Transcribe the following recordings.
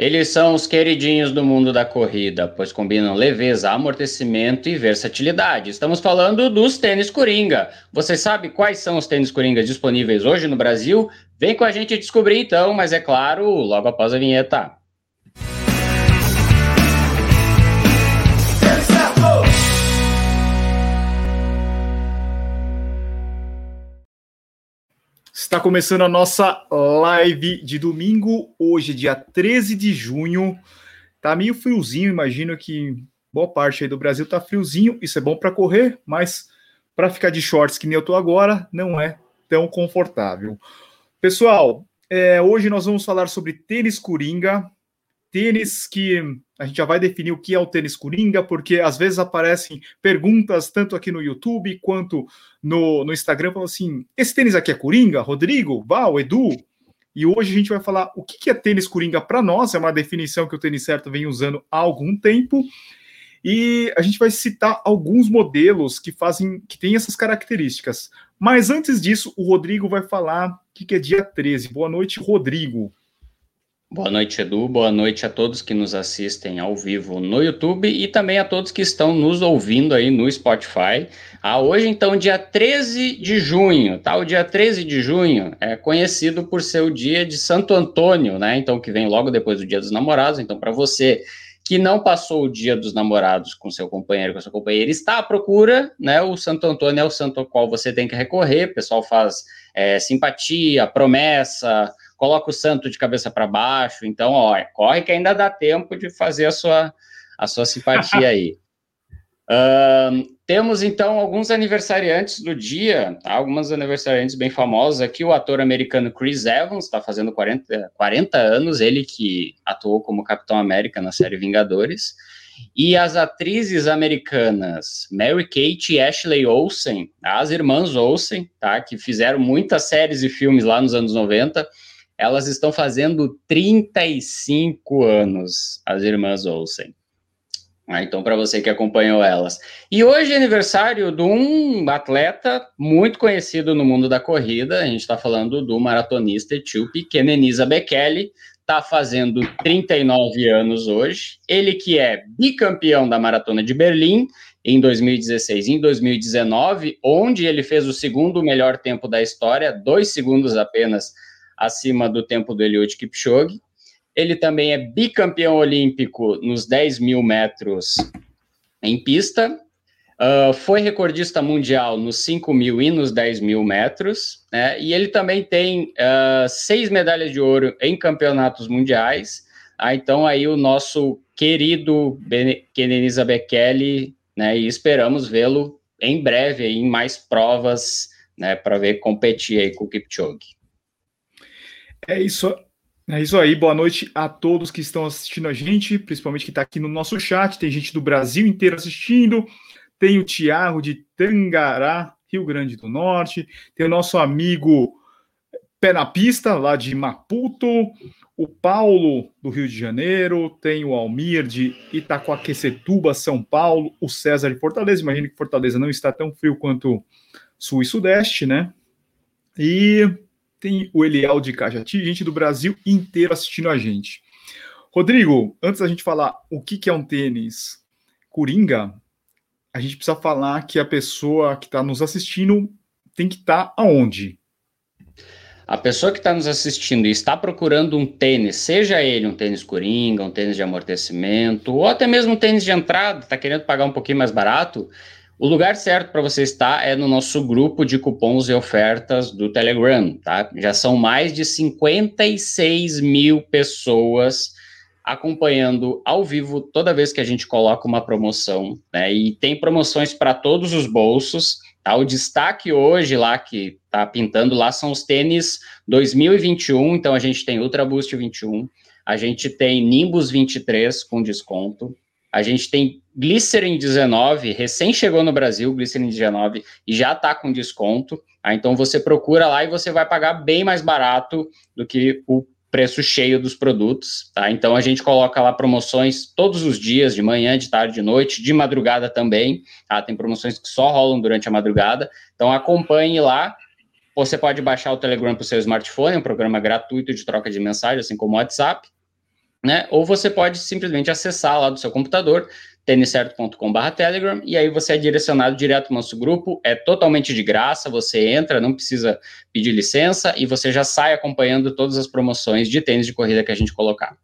Eles são os queridinhos do mundo da corrida, pois combinam leveza, amortecimento e versatilidade. Estamos falando dos tênis Coringa. Você sabe quais são os tênis Coringa disponíveis hoje no Brasil? Vem com a gente descobrir então, mas é claro, logo após a vinheta. Está começando a nossa live de domingo, hoje, dia 13 de junho. Tá meio friozinho, imagino que boa parte aí do Brasil tá friozinho. Isso é bom para correr, mas para ficar de shorts que nem eu tô agora, não é tão confortável. Pessoal, é, hoje nós vamos falar sobre tênis coringa, tênis que a gente já vai definir o que é o tênis coringa, porque às vezes aparecem perguntas tanto aqui no YouTube quanto no, no Instagram, falando assim: esse tênis aqui é coringa? Rodrigo, Val, Edu? E hoje a gente vai falar o que é tênis coringa para nós, é uma definição que o tênis certo vem usando há algum tempo. E a gente vai citar alguns modelos que fazem, que têm essas características. Mas antes disso, o Rodrigo vai falar o que é dia 13. Boa noite, Rodrigo. Boa noite, Edu. Boa noite a todos que nos assistem ao vivo no YouTube e também a todos que estão nos ouvindo aí no Spotify. Ah, hoje, então, dia 13 de junho, tá? O dia 13 de junho é conhecido por ser o dia de Santo Antônio, né? Então, que vem logo depois do Dia dos Namorados. Então, para você que não passou o Dia dos Namorados com seu companheiro, com sua companheira, está à procura, né? O Santo Antônio é o santo ao qual você tem que recorrer. O pessoal faz é, simpatia, promessa coloca o santo de cabeça para baixo. Então, ó, corre que ainda dá tempo de fazer a sua, a sua simpatia aí. Uh, temos então alguns aniversariantes do dia, tá? algumas aniversariantes bem famosas aqui. O ator americano Chris Evans está fazendo 40, 40 anos, ele que atuou como Capitão América na série Vingadores. E as atrizes americanas Mary Kate e Ashley Olsen, as irmãs Olsen, tá? que fizeram muitas séries e filmes lá nos anos 90 elas estão fazendo 35 anos, as irmãs Olsen. Ah, então, para você que acompanhou elas. E hoje é aniversário de um atleta muito conhecido no mundo da corrida. A gente está falando do maratonista etíope Kenenisa Bekele. Está fazendo 39 anos hoje. Ele que é bicampeão da Maratona de Berlim em 2016 e em 2019, onde ele fez o segundo melhor tempo da história, dois segundos apenas acima do tempo do Eliud Kipchoge. Ele também é bicampeão olímpico nos 10 mil metros em pista. Uh, foi recordista mundial nos 5 mil e nos 10 mil metros. Né? E ele também tem uh, seis medalhas de ouro em campeonatos mundiais. Ah, então, aí o nosso querido Kenenisa Bekele, né? E esperamos vê-lo em breve em mais provas, né? Para ver competir aí com o Kipchoge. É isso, é isso aí. Boa noite a todos que estão assistindo a gente, principalmente que está aqui no nosso chat. Tem gente do Brasil inteiro assistindo. Tem o Tiago de Tangará, Rio Grande do Norte. Tem o nosso amigo Pé na Pista, lá de Maputo. O Paulo, do Rio de Janeiro. Tem o Almir, de Itacoaquecetuba, São Paulo. O César de Fortaleza. Imagino que Fortaleza não está tão frio quanto Sul e Sudeste, né? E tem o Eliel de Cajati, gente do Brasil inteiro assistindo a gente. Rodrigo, antes da gente falar o que, é um tênis coringa, a gente precisa falar que a pessoa que está nos assistindo tem que estar tá aonde? A pessoa que está nos assistindo e está procurando um tênis, seja ele um tênis coringa, um tênis de amortecimento, ou até mesmo um tênis de entrada, está querendo pagar um pouquinho mais barato, o lugar certo para você estar é no nosso grupo de cupons e ofertas do Telegram, tá? Já são mais de 56 mil pessoas acompanhando ao vivo toda vez que a gente coloca uma promoção, né? E tem promoções para todos os bolsos, tá? O destaque hoje lá que tá pintando lá são os tênis 2021, então a gente tem Ultra Boost 21, a gente tem Nimbus 23 com desconto, a gente tem Glycerin 19, recém chegou no Brasil, Glycerin 19, e já está com desconto. Ah, então você procura lá e você vai pagar bem mais barato do que o preço cheio dos produtos, tá? Então a gente coloca lá promoções todos os dias, de manhã, de tarde, de noite, de madrugada também, tá? Tem promoções que só rolam durante a madrugada. Então acompanhe lá. Você pode baixar o Telegram para o seu smartphone, é um programa gratuito de troca de mensagem, assim como o WhatsApp. Né? Ou você pode simplesmente acessar lá do seu computador têniscerto.com.br Telegram, e aí você é direcionado direto ao nosso grupo, é totalmente de graça, você entra, não precisa pedir licença, e você já sai acompanhando todas as promoções de tênis de corrida que a gente colocar.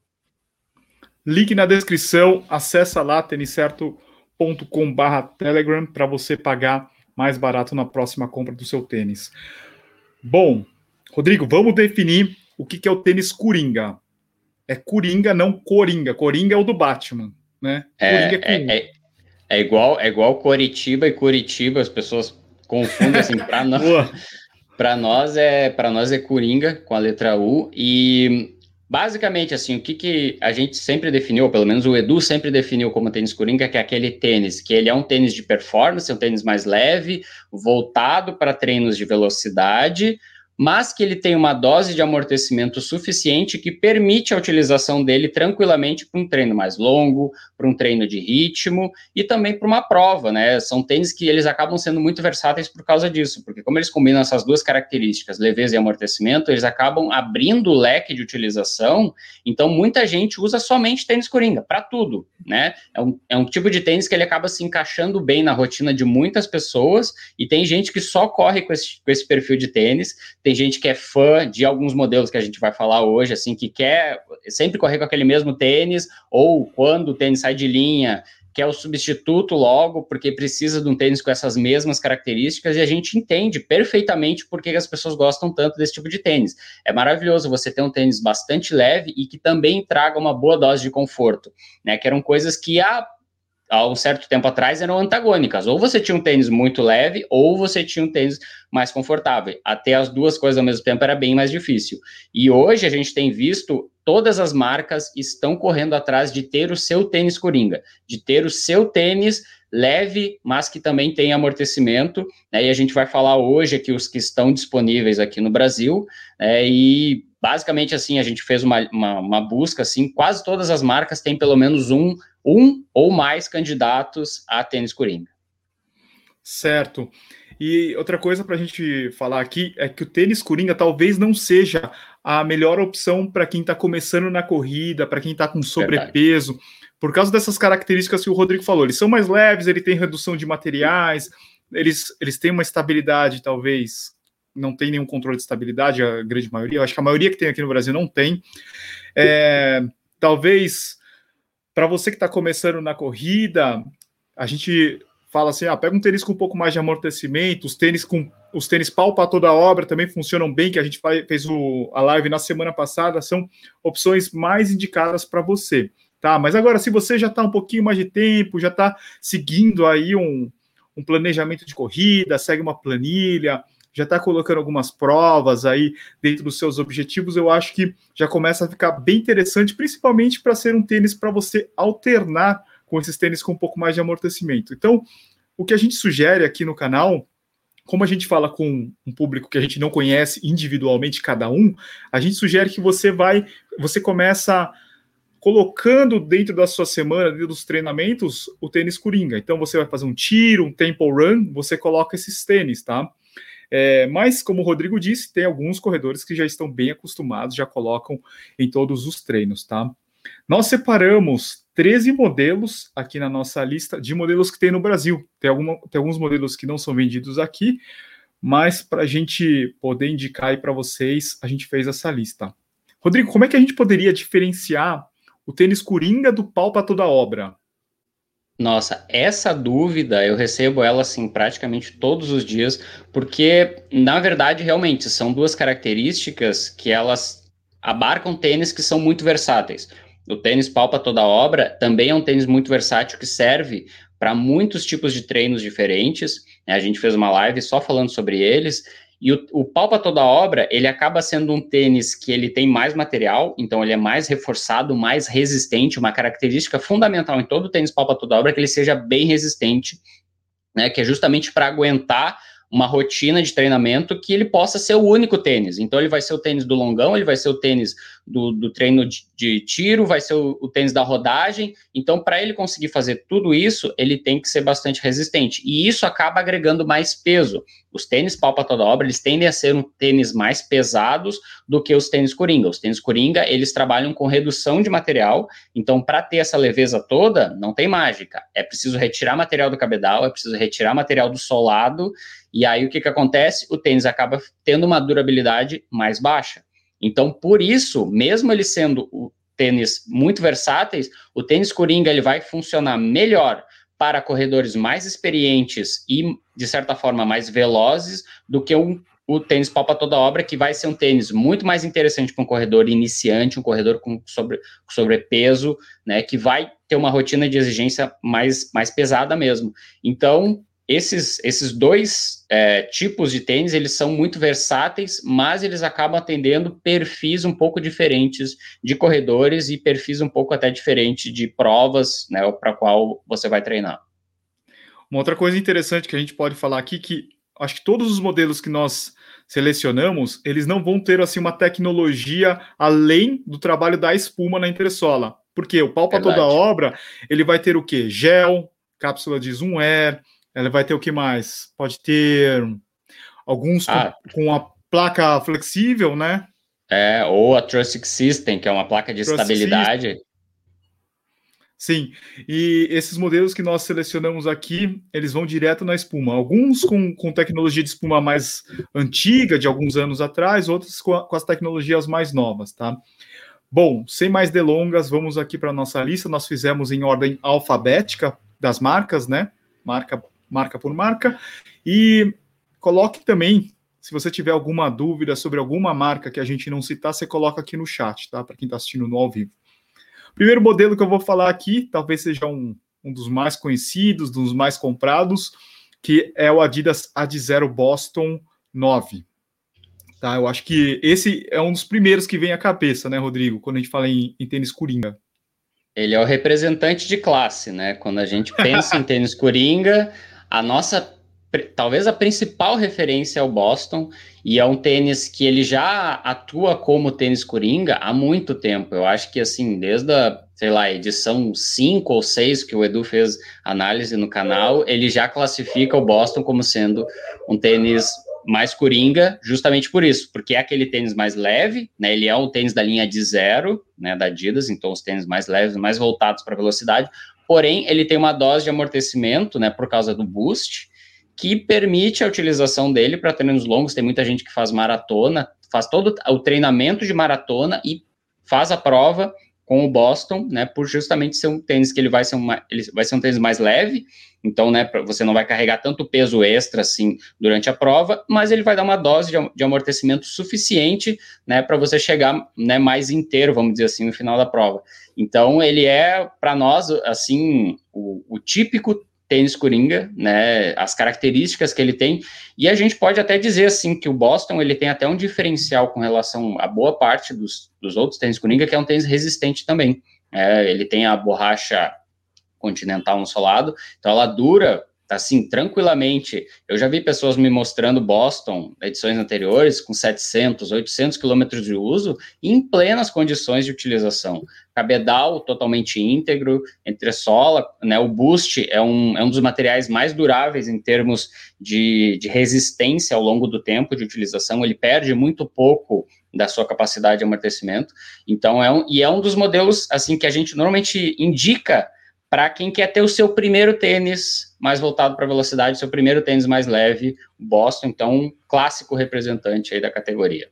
Link na descrição, acessa lá, têniscerto.com.br Telegram, para você pagar mais barato na próxima compra do seu tênis. Bom, Rodrigo, vamos definir o que é o tênis Coringa. É Coringa, não Coringa. Coringa é o do Batman, né? É, é, é, é, igual, é igual Coritiba e Curitiba, as pessoas confundem assim, para nós. Para nós é para nós é Coringa com a letra U e basicamente assim o que, que a gente sempre definiu, pelo menos o Edu sempre definiu como tênis Coringa, que é aquele tênis que ele é um tênis de performance, um tênis mais leve, voltado para treinos de velocidade, mas que ele tem uma dose de amortecimento suficiente que permite a utilização dele tranquilamente para um treino mais longo, para um treino de ritmo e também para uma prova, né? São tênis que eles acabam sendo muito versáteis por causa disso, porque como eles combinam essas duas características, leveza e amortecimento, eles acabam abrindo o leque de utilização, então muita gente usa somente tênis coringa, para tudo, né? É um, é um tipo de tênis que ele acaba se encaixando bem na rotina de muitas pessoas e tem gente que só corre com esse, com esse perfil de tênis, tem gente que é fã de alguns modelos que a gente vai falar hoje, assim, que quer sempre correr com aquele mesmo tênis, ou quando o tênis sai de linha, quer o substituto logo, porque precisa de um tênis com essas mesmas características, e a gente entende perfeitamente por que as pessoas gostam tanto desse tipo de tênis. É maravilhoso você ter um tênis bastante leve e que também traga uma boa dose de conforto, né? Que eram coisas que há há um certo tempo atrás eram antagônicas. Ou você tinha um tênis muito leve, ou você tinha um tênis mais confortável. Até as duas coisas ao mesmo tempo era bem mais difícil. E hoje a gente tem visto todas as marcas estão correndo atrás de ter o seu tênis coringa, de ter o seu tênis leve, mas que também tem amortecimento. Né? E a gente vai falar hoje aqui os que estão disponíveis aqui no Brasil. Né? E basicamente assim a gente fez uma, uma, uma busca assim, quase todas as marcas têm pelo menos um um ou mais candidatos a tênis coringa. Certo. E outra coisa para a gente falar aqui é que o tênis coringa talvez não seja a melhor opção para quem está começando na corrida, para quem está com sobrepeso, Verdade. Por causa dessas características que o Rodrigo falou. Eles são mais leves, ele tem redução de materiais, eles, eles têm uma estabilidade, talvez não tem nenhum controle de estabilidade, a grande maioria. Eu acho que a maioria que tem aqui no Brasil não tem. É, talvez para você que está começando na corrida, a gente fala assim: ah, pega um tênis com um pouco mais de amortecimento, os tênis com os tênis pau para toda a obra também funcionam bem, que a gente fez o, a live na semana passada, são opções mais indicadas para você. Tá, mas agora, se você já está um pouquinho mais de tempo, já está seguindo aí um, um planejamento de corrida, segue uma planilha, já está colocando algumas provas aí dentro dos seus objetivos, eu acho que já começa a ficar bem interessante, principalmente para ser um tênis para você alternar com esses tênis com um pouco mais de amortecimento. Então, o que a gente sugere aqui no canal, como a gente fala com um público que a gente não conhece individualmente cada um, a gente sugere que você vai, você começa colocando dentro da sua semana, dentro dos treinamentos, o tênis coringa. Então você vai fazer um tiro, um tempo run, você coloca esses tênis, tá? É, mas, como o Rodrigo disse, tem alguns corredores que já estão bem acostumados, já colocam em todos os treinos, tá? Nós separamos 13 modelos aqui na nossa lista de modelos que tem no Brasil. Tem, alguma, tem alguns modelos que não são vendidos aqui, mas para a gente poder indicar aí para vocês, a gente fez essa lista. Rodrigo, como é que a gente poderia diferenciar o tênis Coringa do pau para toda obra? Nossa, essa dúvida eu recebo ela assim praticamente todos os dias, porque na verdade realmente são duas características que elas abarcam tênis que são muito versáteis. O tênis palpa toda obra também é um tênis muito versátil que serve para muitos tipos de treinos diferentes. Né? A gente fez uma live só falando sobre eles e o, o pau para toda obra, ele acaba sendo um tênis que ele tem mais material, então ele é mais reforçado, mais resistente, uma característica fundamental em todo tênis pau para toda obra é que ele seja bem resistente, né, que é justamente para aguentar uma rotina de treinamento que ele possa ser o único tênis. Então, ele vai ser o tênis do longão, ele vai ser o tênis do, do treino de, de, tiro, vai ser o, o tênis da rodagem. Então, para ele conseguir fazer tudo isso, ele tem que ser bastante resistente. E isso acaba agregando mais peso. Os tênis palpa toda obra, eles tendem a ser um tênis mais pesados do que os tênis coringa. Os tênis coringa, eles trabalham com redução de material. Então, para ter essa leveza toda, não tem mágica. É preciso retirar material do cabedal, é preciso retirar material do solado e aí o que, que acontece? O tênis acaba tendo uma durabilidade mais baixa. Então, por isso, mesmo ele sendo o tênis muito versáteis, o tênis Coringa ele vai funcionar melhor para corredores mais experientes e, de certa forma, mais velozes do que um, o tênis palpa toda obra, que vai ser um tênis muito mais interessante para um corredor iniciante, um corredor com, sobre, sobrepeso, né, que vai ter uma rotina de exigência mais, mais pesada mesmo. Então, esses, esses dois é, tipos de tênis, eles são muito versáteis, mas eles acabam atendendo perfis um pouco diferentes de corredores e perfis um pouco até diferentes de provas, né, para qual você vai treinar. Uma outra coisa interessante que a gente pode falar aqui, que acho que todos os modelos que nós selecionamos, eles não vão ter assim uma tecnologia além do trabalho da espuma na entressola. Porque o pau para toda obra, ele vai ter o quê? Gel, cápsula de zoom air, ela vai ter o que mais? Pode ter alguns ah. com, com, a placa flexível, né? É, ou a Trustic System, que é uma placa de Trust estabilidade. System. Sim, e esses modelos que nós selecionamos aqui, eles vão direto na espuma. Alguns com, com tecnologia de espuma mais antiga, de alguns anos atrás, outros com, a, com as tecnologias mais novas, tá? Bom, sem mais delongas, vamos aqui para a nossa lista. Nós fizemos em ordem alfabética das marcas, né? Marca marca por marca. E coloque também, se você tiver alguma dúvida sobre alguma marca que a gente não citar, você coloca aqui no chat, tá? Para quem está assistindo no ao vivo. Primeiro modelo que eu vou falar aqui, talvez seja um, um dos mais conhecidos, dos mais comprados, que é o Adidas Ad Zero Boston 9. Tá, eu acho que esse é um dos primeiros que vem à cabeça, né, Rodrigo, quando a gente fala em, em tênis coringa. Ele é o representante de classe, né? Quando a gente pensa em tênis coringa, a nossa talvez a principal referência é o Boston e é um tênis que ele já atua como tênis coringa há muito tempo. Eu acho que assim, desde a, sei lá, edição 5 ou 6 que o Edu fez análise no canal, ele já classifica o Boston como sendo um tênis mais coringa, justamente por isso, porque é aquele tênis mais leve, né? Ele é um tênis da linha de zero, né, da Adidas, então os tênis mais leves, mais voltados para velocidade, porém ele tem uma dose de amortecimento, né, por causa do boost, que permite a utilização dele para treinos longos. Tem muita gente que faz maratona, faz todo o treinamento de maratona e faz a prova com o Boston, né, por justamente ser um tênis que ele vai ser, uma, ele vai ser um tênis mais leve, então, né, você não vai carregar tanto peso extra assim durante a prova, mas ele vai dar uma dose de, de amortecimento suficiente, né, para você chegar, né, mais inteiro, vamos dizer assim, no final da prova. Então, ele é para nós assim o, o típico tênis coringa, né, as características que ele tem, e a gente pode até dizer assim que o Boston ele tem até um diferencial com relação a boa parte dos, dos outros tênis coringa, que é um tênis resistente também. É, ele tem a borracha continental no solado, então ela dura assim, tranquilamente. Eu já vi pessoas me mostrando Boston, edições anteriores, com 700, 800 quilômetros de uso, em plenas condições de utilização. Cabedal totalmente íntegro, entre sola, né, o Boost é um, é um dos materiais mais duráveis em termos de, de resistência ao longo do tempo de utilização, ele perde muito pouco da sua capacidade de amortecimento, então é um, e é um dos modelos, assim, que a gente normalmente indica para quem quer ter o seu primeiro tênis mais voltado para velocidade, seu primeiro tênis mais leve, Boston, então, um clássico representante aí da categoria.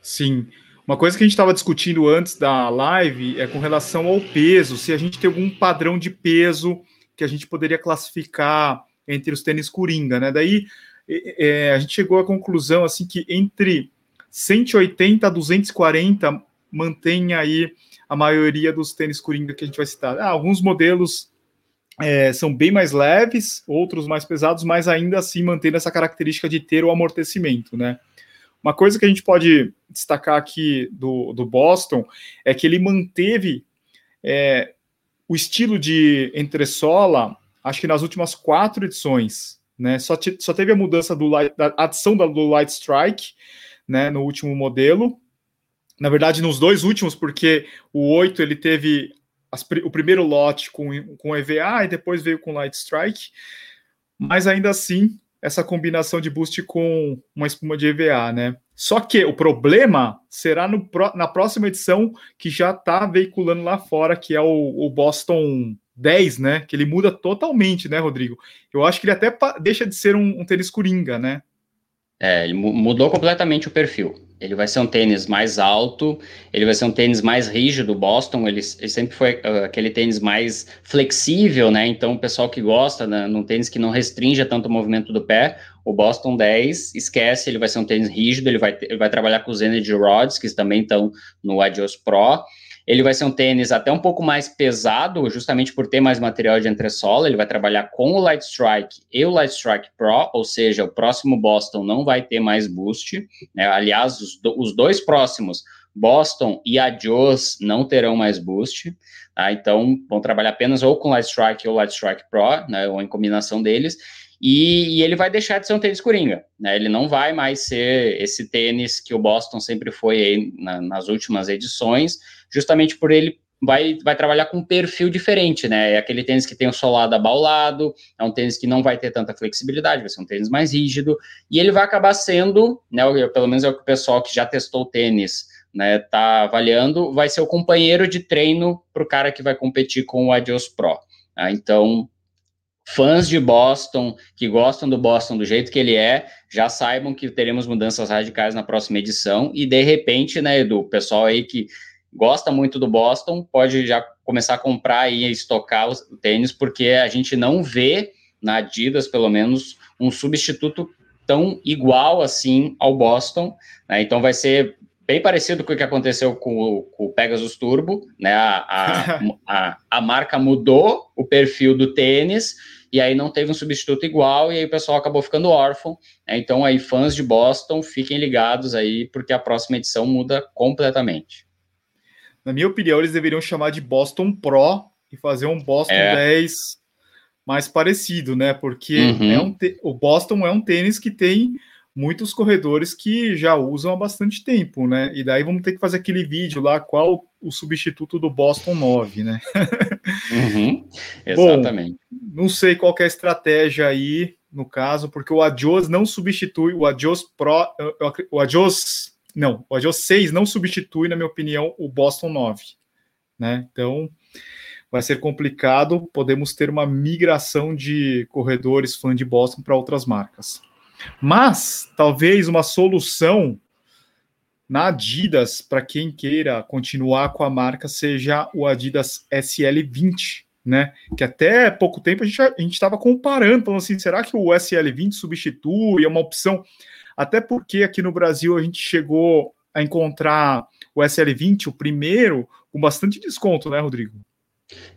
Sim. Uma coisa que a gente estava discutindo antes da live é com relação ao peso, se a gente tem algum padrão de peso que a gente poderia classificar entre os tênis coringa, né? Daí é, a gente chegou à conclusão assim que entre 180 a 240 mantém aí a maioria dos tênis Coringa que a gente vai citar. Ah, alguns modelos é, são bem mais leves, outros mais pesados, mas ainda assim mantendo essa característica de ter o amortecimento, né? Uma coisa que a gente pode destacar aqui do, do Boston é que ele manteve é, o estilo de entressola, acho que nas últimas quatro edições. né? Só, só teve a mudança do da adição do Light Strike, né, no último modelo. Na verdade, nos dois últimos, porque o 8 ele teve as, o primeiro lote com, com EVA e depois veio com Light Strike. Mas ainda assim, essa combinação de boost com uma espuma de EVA, né? Só que o problema será no, na próxima edição que já está veiculando lá fora, que é o, o, Boston 10, né? Que ele muda totalmente, né, Rodrigo? Eu acho que ele até deixa de ser um, um tênis coringa, né? É, ele mudou completamente o perfil. Ele vai ser um tênis mais alto, ele vai ser um tênis mais rígido. Boston, ele, ele sempre foi uh, aquele tênis mais flexível, né? Então, o pessoal que gosta, né, num tênis que não restringe tanto o movimento do pé, o Boston 10, esquece, ele vai ser um tênis rígido, ele vai, ele vai trabalhar com os Energy Rods, que também estão no Adios Pro. Ele vai ser um tênis até um pouco mais pesado, justamente por ter mais material de entressola. Ele vai trabalhar com o Light Strike e o Light Strike Pro, ou seja, o próximo Boston não vai ter mais boost. Né? Aliás, os, do, os, dois próximos, Boston e Adios, não terão mais boost. Tá? Então, vão trabalhar apenas ou com Light Strike ou Light Strike Pro, né? ou em combinação deles. E, e, ele vai deixar de ser um tênis coringa, né? Ele não vai mais ser esse tênis que o Boston sempre foi na, nas últimas edições, justamente por ele vai, vai trabalhar com um perfil diferente, né? É aquele tênis que tem o solado abaulado, é um tênis que não vai ter tanta flexibilidade, vai ser um tênis mais rígido, e ele vai acabar sendo, né? Pelo menos é o que o pessoal que já testou o tênis né, tá avaliando, vai ser o companheiro de treino para o cara que vai competir com o Adios Pro. Tá? Então, fãs de Boston, que gostam do Boston do jeito que ele é, já saibam que teremos mudanças radicais na próxima edição. E de repente, né, Edu, o pessoal aí que gosta muito do Boston pode já começar a comprar e estocar os tênis, porque a gente não vê na Adidas, pelo menos, um substituto tão igual assim ao Boston. Né? Então vai ser bem parecido com o que aconteceu com o, com o Pegasus Turbo, né? A, a, a, a marca mudou o perfil do tênis e aí não teve um substituto igual, e aí o pessoal acabou ficando órfão. Né? Então, aí, fãs de Boston, fiquem ligados aí, porque a próxima edição muda completamente. Na minha opinião, eles deveriam chamar de Boston Pro e fazer um Boston é. 10 mais parecido, né? Porque uhum. é um o Boston é um tênis que tem muitos corredores que já usam há bastante tempo, né? E daí vamos ter que fazer aquele vídeo lá, qual o substituto do Boston 9, né? Uhum, exatamente. Bom, não sei qual é a estratégia aí, no caso, porque o Adios não substitui, o Adios Pro, o Adios, não, o Adios 6 não substitui, na minha opinião, o Boston 9, né? Então, vai ser complicado, podemos ter uma migração de corredores fã de Boston para outras marcas. Mas talvez uma solução na Adidas, para quem queira continuar com a marca, seja o Adidas SL20, né? Que até pouco tempo a gente estava comparando, falando assim, será que o SL20 substitui? É uma opção. Até porque aqui no Brasil a gente chegou a encontrar o SL20, o primeiro, com bastante desconto, né, Rodrigo?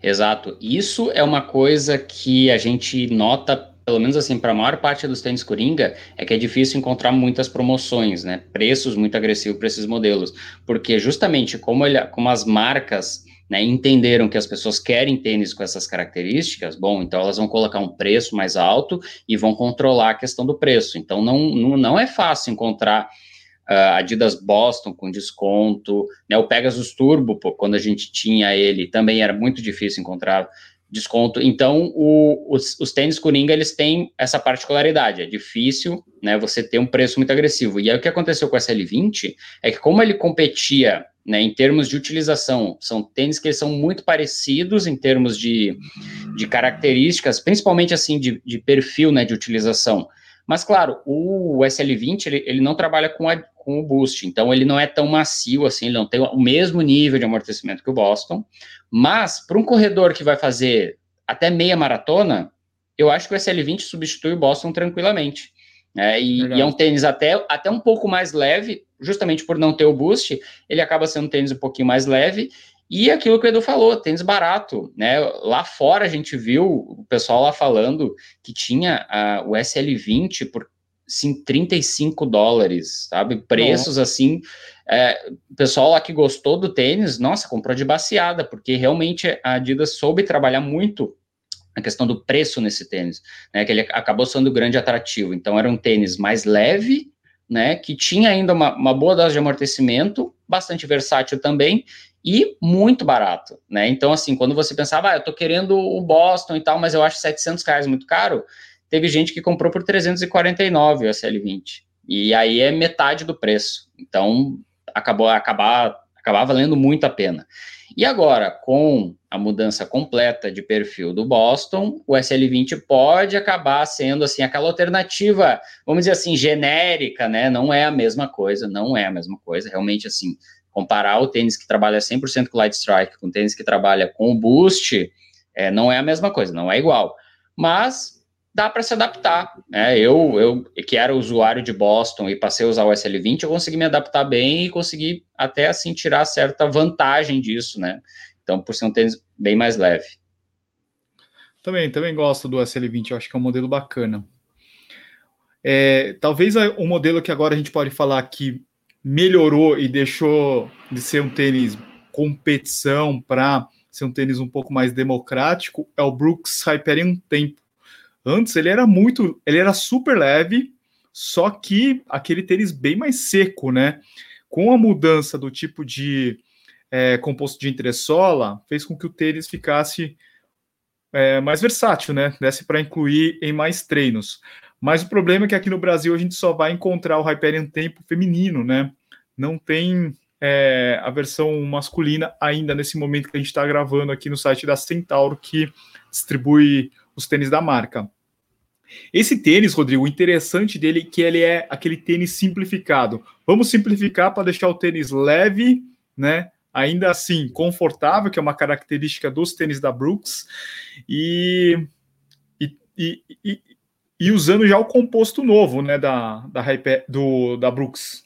Exato. Isso é uma coisa que a gente nota pelo menos assim, para a maior parte dos tênis Coringa, é que é difícil encontrar muitas promoções, né? Preços muito agressivos para esses modelos. Porque justamente como, ele, como as marcas né, entenderam que as pessoas querem tênis com essas características, bom, então elas vão colocar um preço mais alto e vão controlar a questão do preço. Então não, não, não é fácil encontrar uh, Adidas Boston com desconto, né, o Pegasus Turbo, pô, quando a gente tinha ele, também era muito difícil encontrar desconto. Então, o, os, os tênis Coringa, eles têm essa particularidade. É difícil, né, você ter um preço muito agressivo. E aí, o que aconteceu com o SL20 é que como ele competia, né, em termos de utilização, são tênis que são muito parecidos em termos de, de características, principalmente, assim, de, de perfil, né, de utilização. Mas, claro, o SL20, ele, ele não trabalha com, a, com o boost, então ele não é tão macio assim, ele não tem o mesmo nível de amortecimento que o Boston, mas para um corredor que vai fazer até meia maratona, eu acho que o SL20 substitui o Boston tranquilamente. É, e, e, é um tênis até, até um pouco mais leve, justamente por não ter o boost, ele acaba sendo um tênis um pouquinho mais leve. E aquilo que o Edu falou, tênis barato, né? Lá fora a gente viu o pessoal lá falando que tinha uh, o SL20 por sim, 35 dólares, sabe? Preços assim. É, o pessoal lá que gostou do tênis, nossa, comprou de baseada, porque realmente a Adidas soube trabalhar muito a questão do preço nesse tênis, né, que ele acabou sendo grande atrativo. Então, era um tênis mais leve, né, que tinha ainda uma, uma boa dose de amortecimento, bastante versátil também, e muito barato, né? Então, assim, quando você pensava, ah, eu tô querendo o Boston e tal, mas eu acho 700 reais muito caro, teve gente que comprou por 349 o SL20. E aí é metade do preço. Então, acabou acabar, acabar valendo muito a pena. E agora, com a mudança completa de perfil do Boston, o SL20 pode acabar sendo assim aquela alternativa, vamos dizer assim, genérica, né? Não é a mesma coisa, não é a mesma coisa. Realmente assim, comparar o tênis que trabalha 100% com Light Strike com o tênis que trabalha com o Boost, é, não é a mesma coisa, não é igual. Mas dá para se adaptar. Né? Eu, eu, que era usuário de Boston e passei a usar o SL20, eu consegui me adaptar bem e consegui até assim tirar certa vantagem disso, né? Então, por ser um tênis bem mais leve. Também, também gosto do SL20, eu acho que é um modelo bacana. É, talvez o modelo que agora a gente pode falar que melhorou e deixou de ser um tênis competição para ser um tênis um pouco mais democrático é o Brooks Hyperion Tempo Antes ele era muito, ele era super leve, só que aquele tênis bem mais seco, né? Com a mudança do tipo de é, composto de entressola, fez com que o tênis ficasse é, mais versátil, né? Desse para incluir em mais treinos. Mas o problema é que aqui no Brasil a gente só vai encontrar o Hyperion Tempo feminino, né? Não tem é, a versão masculina ainda nesse momento que a gente está gravando aqui no site da Centauro, que distribui os tênis da marca. Esse tênis, Rodrigo, o interessante dele é que ele é aquele tênis simplificado. Vamos simplificar para deixar o tênis leve, né? Ainda assim, confortável, que é uma característica dos tênis da Brooks, e, e, e, e, e usando já o composto novo, né, da, da, do, da Brooks.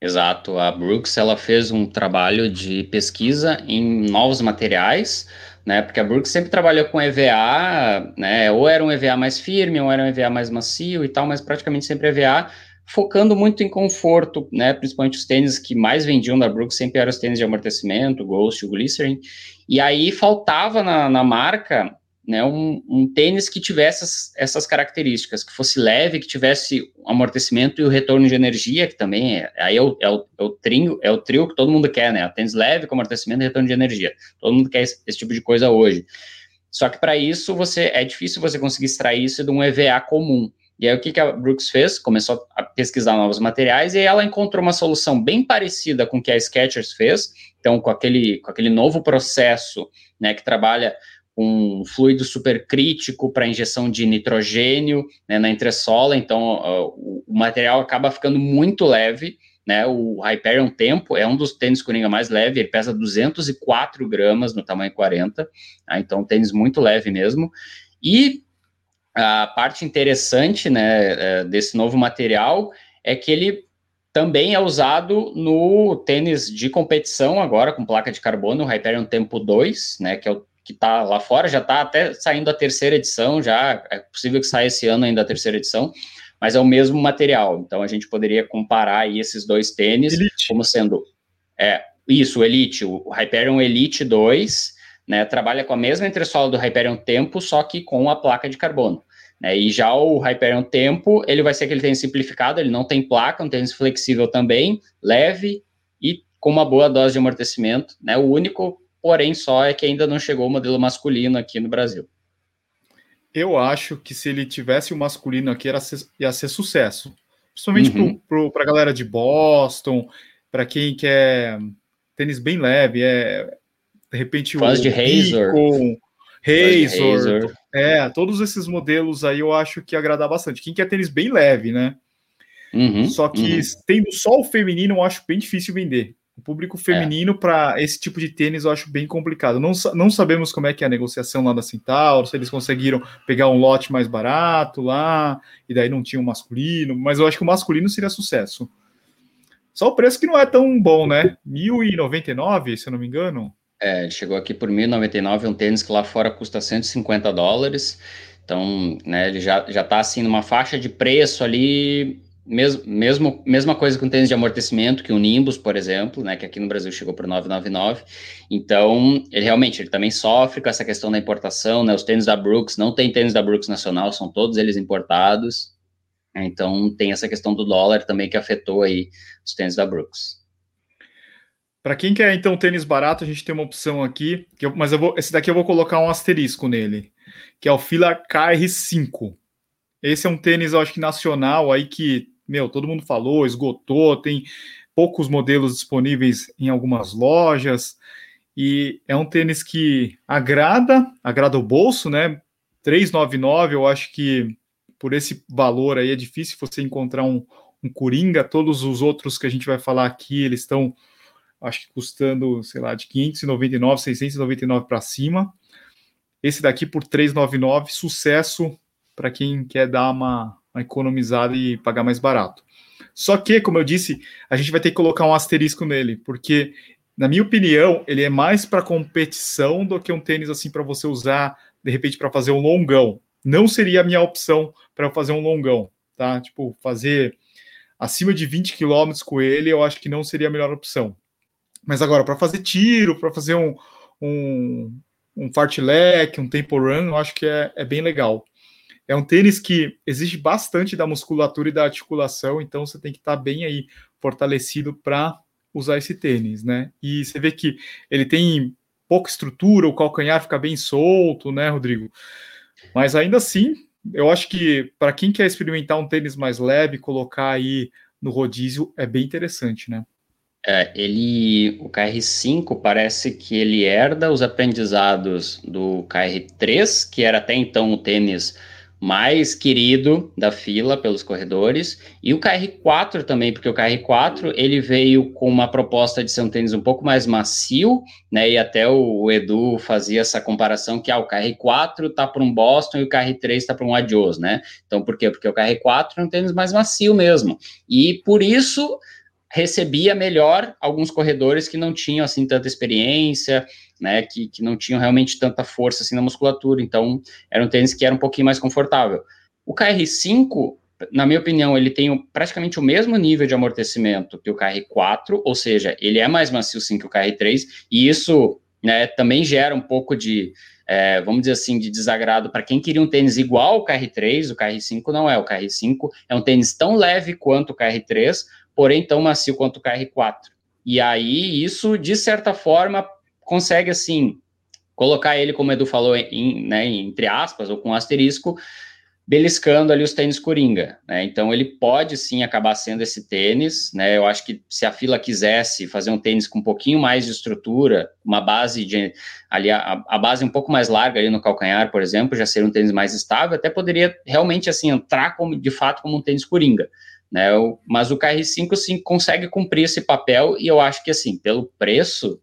Exato, a Brooks ela fez um trabalho de pesquisa em novos materiais, né? Porque a Brooks sempre trabalhou com EVA, né? Ou era um EVA mais firme, ou era um EVA mais macio e tal, mas praticamente sempre EVA, focando muito em conforto, né? Principalmente os tênis que mais vendiam da Brooks sempre eram os tênis de amortecimento, Ghost, Glycerin. E aí faltava na, na marca né, um, um, tênis que tivesse essas, essas, características, que fosse leve, que tivesse amortecimento e o retorno de energia, que também é, aí é o, é, o, é, o trio, é o trio que todo mundo quer, né? Tênis leve com amortecimento e retorno de energia. Todo mundo quer esse, esse tipo de coisa hoje. Só que para isso você é difícil você conseguir extrair isso de um EVA comum. E aí o que, que a Brooks fez? Começou a pesquisar novos materiais e ela encontrou uma solução bem parecida com o que a Skechers fez. Então, com aquele, com aquele novo processo, né, que trabalha um fluido supercrítico para injeção de nitrogênio né, na entressola, então uh, o material acaba ficando muito leve, né, o Hyperion Tempo é um dos tênis Coringa mais leve, ele pesa 204 gramas no tamanho 40, tá, então tênis muito leve mesmo, e a parte interessante, né, é, desse novo material é que ele também é usado no tênis de competição agora, com placa de carbono, o Hyperion Tempo 2, né, que é o que está lá fora, já está até saindo a terceira edição, já é possível que saia esse ano ainda a terceira edição, mas é o mesmo material. Então a gente poderia comparar aí esses dois tênis Elite. como sendo é, isso, o Elite, o Hyperion Elite 2, né, trabalha com a mesma entressola do Hyperion Tempo, só que com a placa de carbono. Né, e já o Hyperion Tempo, ele vai ser aquele tênis simplificado, ele não tem placa, um tênis flexível também, leve e com uma boa dose de amortecimento. Né, o único porém só é que ainda não chegou o modelo masculino aqui no Brasil. Eu acho que se ele tivesse o masculino aqui, era ser, ia ser sucesso. Principalmente uhum. para a galera de Boston, para quem quer tênis bem leve, é de repente Faz o de Razor. Razor, Razor. É, todos esses modelos aí eu acho que ia agradar bastante. Quem quer tênis bem leve, né? Uhum, Só que uhum. tendo só o feminino, eu acho bem difícil vender. O público feminino é. para esse tipo de tênis eu acho bem complicado. Não, não sabemos como é que é a negociação lá da Centauro, se eles conseguiram pegar um lote mais barato lá, e daí não tinha um masculino, mas eu acho que o masculino seria sucesso. Só o preço que não é tão bom, né? 1.099, se eu não me engano. É, chegou aqui por 1.099, um tênis que lá fora custa 150 dólares. Então, né, ele já, já tá assim numa faixa de preço ali mesmo, mesmo, mesma coisa com tênis de amortecimento, que o Nimbus, por exemplo, né, que aqui no Brasil chegou por 999. Então, ele realmente ele também sofre com essa questão da importação, né? Os tênis da Brooks, não tem tênis da Brooks nacional, são todos eles importados. Então, tem essa questão do dólar também que afetou aí os tênis da Brooks. Para quem quer então tênis barato, a gente tem uma opção aqui, eu, mas eu vou, esse daqui eu vou colocar um asterisco nele, que é o Fila KR5. Esse é um tênis, eu acho que nacional aí que, meu, todo mundo falou, esgotou, tem poucos modelos disponíveis em algumas lojas. E é um tênis que agrada, agrada o bolso, né? 399, eu acho que por esse valor aí é difícil você encontrar um, um Coringa. Todos os outros que a gente vai falar aqui, eles estão, acho que custando, sei lá, de 599, 699 para cima. Esse daqui por 399, sucesso para quem quer dar uma, uma economizada e pagar mais barato. Só que, como eu disse, a gente vai ter que colocar um asterisco nele, porque, na minha opinião, ele é mais para competição do que um tênis assim para você usar, de repente, para fazer um longão. Não seria a minha opção para fazer um longão, tá? Tipo, fazer acima de 20 km com ele, eu acho que não seria a melhor opção. Mas agora, para fazer tiro, para fazer um, um, um fartlek, um tempo run, eu acho que é, é bem legal. É um tênis que exige bastante da musculatura e da articulação, então você tem que estar tá bem aí fortalecido para usar esse tênis, né? E você vê que ele tem pouca estrutura, o calcanhar fica bem solto, né, Rodrigo? Mas ainda assim, eu acho que para quem quer experimentar um tênis mais leve, colocar aí no rodízio é bem interessante, né? É, ele, o KR5 parece que ele herda os aprendizados do KR3, que era até então o tênis mais querido da fila pelos corredores, e o KR4 também, porque o KR4 ele veio com uma proposta de ser um tênis um pouco mais macio, né, e até o, Edu fazia essa comparação que ah, o KR4 tá para um Boston e o KR3 tá para um Adios, né, então por quê? Porque o KR4 é um tênis mais macio mesmo, e por isso recebia melhor alguns corredores que não tinham assim tanta experiência, né, que, que não tinham realmente tanta força assim na musculatura, então era um tênis que era um pouquinho mais confortável. O KR5, na minha opinião, ele tem praticamente o mesmo nível de amortecimento que o KR4, ou seja, ele é mais macio sim que o KR3, e isso né, também gera um pouco de, é, vamos dizer assim, de desagrado para quem queria um tênis igual ao KR3, o KR5 não é, o KR5 é um tênis tão leve quanto o KR3, porém tão macio quanto o KR4. E aí, isso, de certa forma, consegue, assim, colocar ele, como o Edu falou, em, né, entre aspas, ou com asterisco, beliscando ali os tênis Coringa, né? Então ele pode sim acabar sendo esse tênis, né? Eu acho que se a fila quisesse fazer um tênis com um pouquinho mais de estrutura, uma base de ali a, a base um pouco mais larga ali no calcanhar, por exemplo, já ser um tênis mais estável, até poderia realmente assim entrar como de fato como um tênis Coringa. Né, mas o KR5 sim consegue cumprir esse papel e eu acho que assim, pelo preço,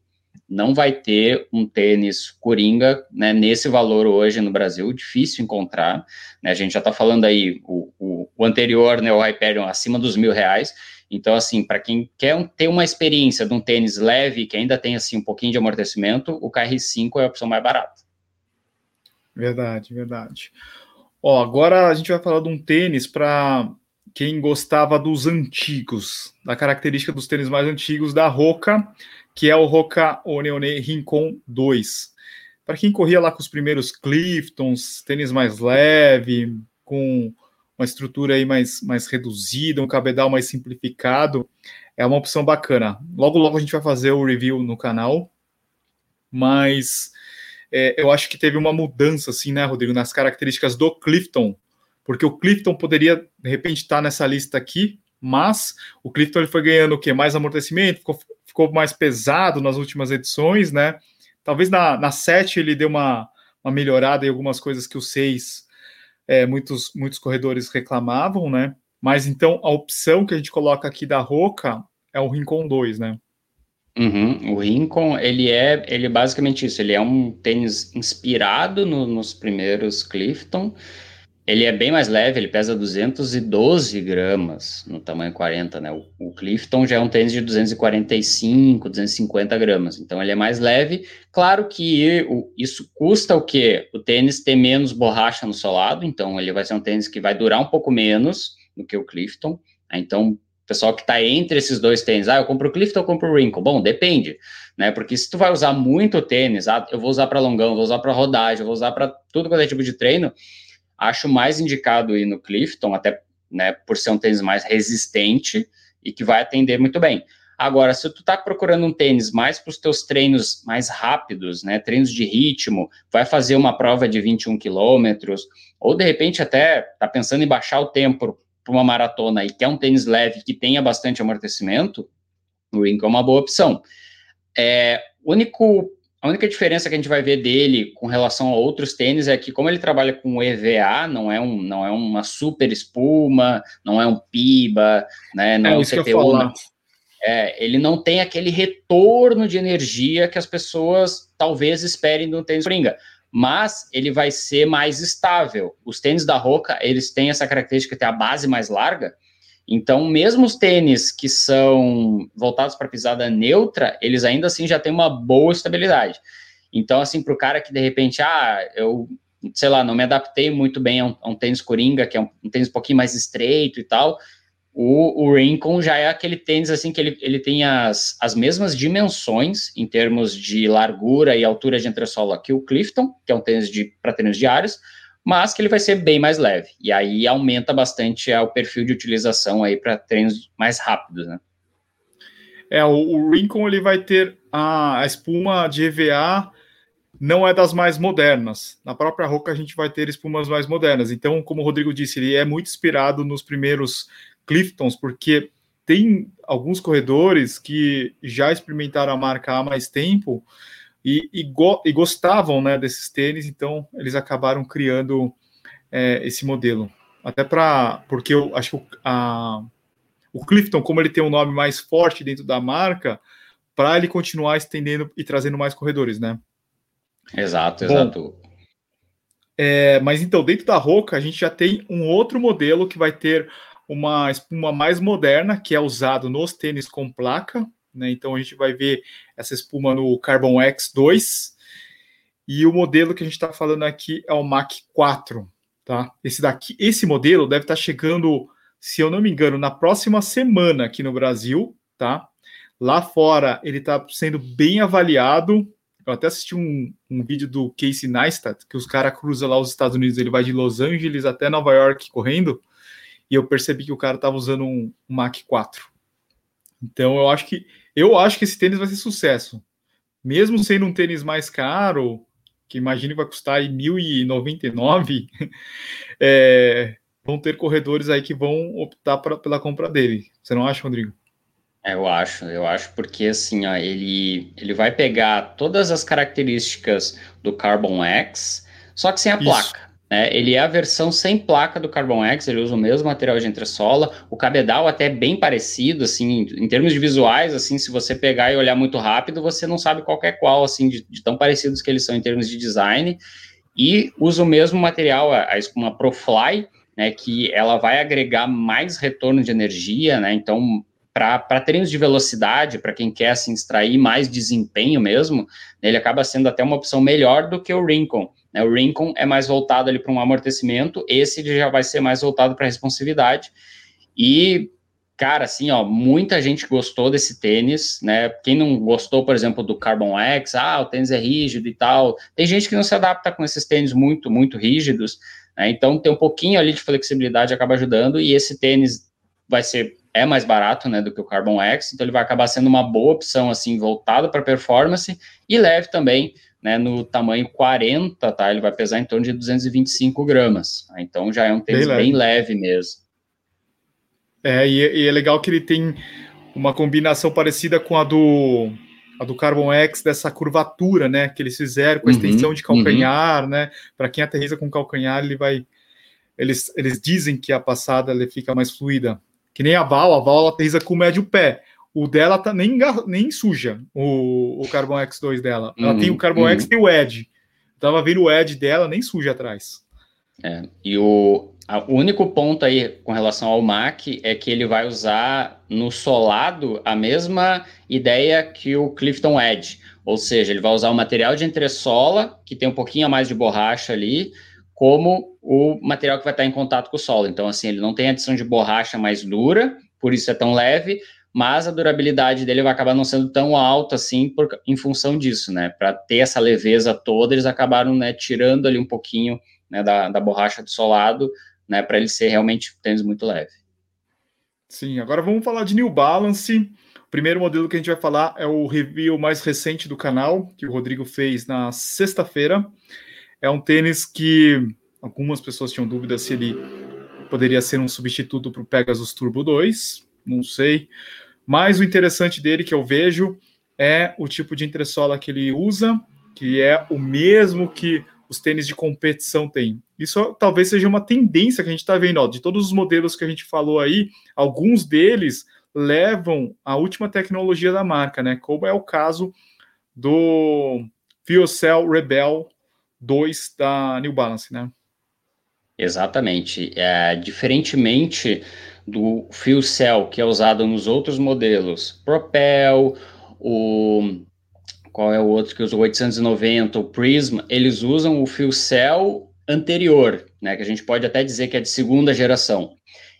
não vai ter um tênis Coringa né, nesse valor hoje no Brasil, difícil encontrar. Né, a gente já está falando aí, o, o, o, anterior, né, o Hyperion, acima dos mil reais. Então, assim, para quem quer ter uma experiência de um tênis leve, que ainda tem assim um pouquinho de amortecimento, o KR5 é a opção mais barata. Verdade, verdade. Ó, agora a gente vai falar de um tênis para quem gostava dos antigos, da característica dos tênis mais antigos da Roca, que é o Roca Oneone Rincon 2. Para quem corria lá com os primeiros Cliftons, tênis mais leve, com uma estrutura aí mais, mais reduzida, um cabedal mais simplificado, é uma opção bacana. Logo, logo a gente vai fazer o review no canal, mas é, eu acho que teve uma mudança, assim, né, Rodrigo, nas características do Clifton, porque o Clifton poderia, de repente, estar nessa lista aqui, mas o Clifton ele foi ganhando o quê? Mais amortecimento, ficou ficou mais pesado nas últimas edições, né? Talvez na, na 7 ele deu uma, uma melhorada em algumas coisas que o 6 é, muitos, muitos corredores reclamavam, né? Mas então a opção que a gente coloca aqui da Roca é o Rincon 2, né? Uhum. O Rincon, ele é, ele é basicamente isso, ele é um tênis inspirado no, nos primeiros Clifton, ele é bem mais leve, ele pesa 212 gramas no tamanho 40, né? O, o, Clifton já é um tênis de 245, 250 gramas, então ele é mais leve. Claro que o, isso custa o quê? O tênis ter menos borracha no solado, então ele vai ser um tênis que vai durar um pouco menos do que o Clifton, Então, pessoal que está entre esses dois tênis, ah, eu compro o Clifton ou compro o Wrinkle? Bom, depende, né? Porque se tu vai usar muito tênis, ah, eu vou usar para longão, vou usar para rodagem, vou usar para tudo quanto é tipo de treino, acho mais indicado ir no Clifton, até né, por ser um tênis mais resistente e que vai atender muito bem. Agora, se tu tá procurando um tênis mais para os teus treinos mais rápidos, né, treinos de ritmo, vai fazer uma prova de 21 quilômetros, ou de repente até tá pensando em baixar o tempo para uma maratona e quer um tênis leve que tenha bastante amortecimento, o Wink é uma boa opção. É, único, a única diferença que a gente vai ver dele com relação a outros tênis é que, como ele trabalha com EVA, não é, um, não é uma super espuma, não é um PIBA, né, não é, é um CTU. É, ele não tem aquele retorno de energia que as pessoas talvez esperem do tênis Coringa mas ele vai ser mais estável. Os tênis da Roca, eles têm essa característica de ter a base mais larga, então mesmo os tênis que são voltados para pisada neutra, eles ainda assim já têm uma boa estabilidade. Então, assim, para o cara que de repente, ah, eu, sei lá, não me adaptei muito bem a um, a um tênis Coringa, que é um, um tênis um pouquinho mais estreito e tal, o, o Rincon já é aquele tênis assim que ele, ele tem as, as mesmas dimensões em termos de largura e altura de entressola que o Clifton, que é um tênis para treinos diários, mas que ele vai ser bem mais leve. E aí aumenta bastante o perfil de utilização aí para treinos mais rápidos, né? É, o, o Rincon ele vai ter a, a espuma de EVA não é das mais modernas. Na própria Roca a gente vai ter espumas mais modernas. Então, como o Rodrigo disse, ele é muito inspirado nos primeiros Cliftons, porque tem alguns corredores que já experimentaram a marca há mais tempo e, e, go, e gostavam né, desses tênis, então eles acabaram criando é, esse modelo. Até para. Porque eu acho que a, o Clifton, como ele tem um nome mais forte dentro da marca, para ele continuar estendendo e trazendo mais corredores, né? Exato, Bom, exato. É, mas então, dentro da Roca, a gente já tem um outro modelo que vai ter uma espuma mais moderna, que é usado nos tênis com placa, né? Então a gente vai ver essa espuma no Carbon X2. E o modelo que a gente está falando aqui é o Mach 4, tá? Esse daqui, esse modelo deve estar tá chegando, se eu não me engano, na próxima semana aqui no Brasil, tá? Lá fora ele está sendo bem avaliado. Eu até assisti um, um vídeo do Casey Neistat, que os caras cruzam lá os Estados Unidos, ele vai de Los Angeles até Nova York correndo e eu percebi que o cara estava usando um, um Mach 4. Então eu acho que eu acho que esse tênis vai ser sucesso. Mesmo sendo um tênis mais caro, que imagino que vai custar aí 1.099, é, vão ter corredores aí que vão optar pra, pela compra dele. Você não acha, Rodrigo? É, eu acho, eu acho porque assim, ó, ele, ele vai pegar todas as características do Carbon X, só que sem a Isso. placa. Né? Ele é a versão sem placa do Carbon X, ele usa o mesmo material de entressola, o cabedal até é bem parecido, assim, em termos de visuais, assim, se você pegar e olhar muito rápido, você não sabe qual é qual, assim, de, de tão parecidos que eles são em termos de design, e usa o mesmo material, a, a espuma ProFly, né, que ela vai agregar mais retorno de energia, né, então para treinos de velocidade, para quem quer assim, extrair mais desempenho mesmo, ele acaba sendo até uma opção melhor do que o Rincon, né? O Rincon é mais voltado ali para um amortecimento, esse já vai ser mais voltado para responsividade. E, cara, assim, ó, muita gente gostou desse tênis, né? Quem não gostou, por exemplo, do Carbon X, ah, o tênis é rígido e tal. Tem gente que não se adapta com esses tênis muito, muito rígidos, né? Então, tem um pouquinho ali de flexibilidade acaba ajudando, e esse tênis vai ser é mais barato, né, do que o Carbon X, então ele vai acabar sendo uma boa opção assim voltado para performance e leve também, né, no tamanho 40, tá? Ele vai pesar em torno de 225 gramas. Tá? Então já é um tênis bem leve, bem leve mesmo. É, e, e, é legal que ele tem uma combinação parecida com a do a do Carbon X dessa curvatura, né, que eles fizeram com a uhum, extensão de calcanhar, uhum. né? Para quem aterriza com calcanhar, ele vai eles, eles dizem que a passada ele fica mais fluida. Que nem a Val, a Val aterriza com o médio pé. O dela tá nem, nem suja, o, o Carbon X2 dela. Ela uhum, tem o Carbon uhum. X e o Edge. tava vendo o Edge dela, nem suja atrás. É, e o, a, o único ponto aí com relação ao Mac é que ele vai usar no solado a mesma ideia que o Clifton Edge. Ou seja, ele vai usar o material de entressola, que tem um pouquinho a mais de borracha ali, como o material que vai estar em contato com o solo. Então, assim, ele não tem adição de borracha mais dura, por isso é tão leve, mas a durabilidade dele vai acabar não sendo tão alta assim por, em função disso, né? Para ter essa leveza toda, eles acabaram né, tirando ali um pouquinho né, da, da borracha do solado, né? Para ele ser realmente tênis muito leve. Sim, agora vamos falar de New Balance. O primeiro modelo que a gente vai falar é o review mais recente do canal, que o Rodrigo fez na sexta-feira. É um tênis que algumas pessoas tinham dúvida se ele poderia ser um substituto para o Pegasus Turbo 2, não sei. Mas o interessante dele que eu vejo é o tipo de entressola que ele usa, que é o mesmo que os tênis de competição têm. Isso talvez seja uma tendência que a gente está vendo. Ó, de todos os modelos que a gente falou aí, alguns deles levam a última tecnologia da marca, né? Como é o caso do FuelCell Rebel 2 da New Balance, né? Exatamente. É, diferentemente do fuel cell que é usado nos outros modelos, Propel, o qual é o outro que usa o 890, o Prism, eles usam o fuel cell anterior, né, que a gente pode até dizer que é de segunda geração.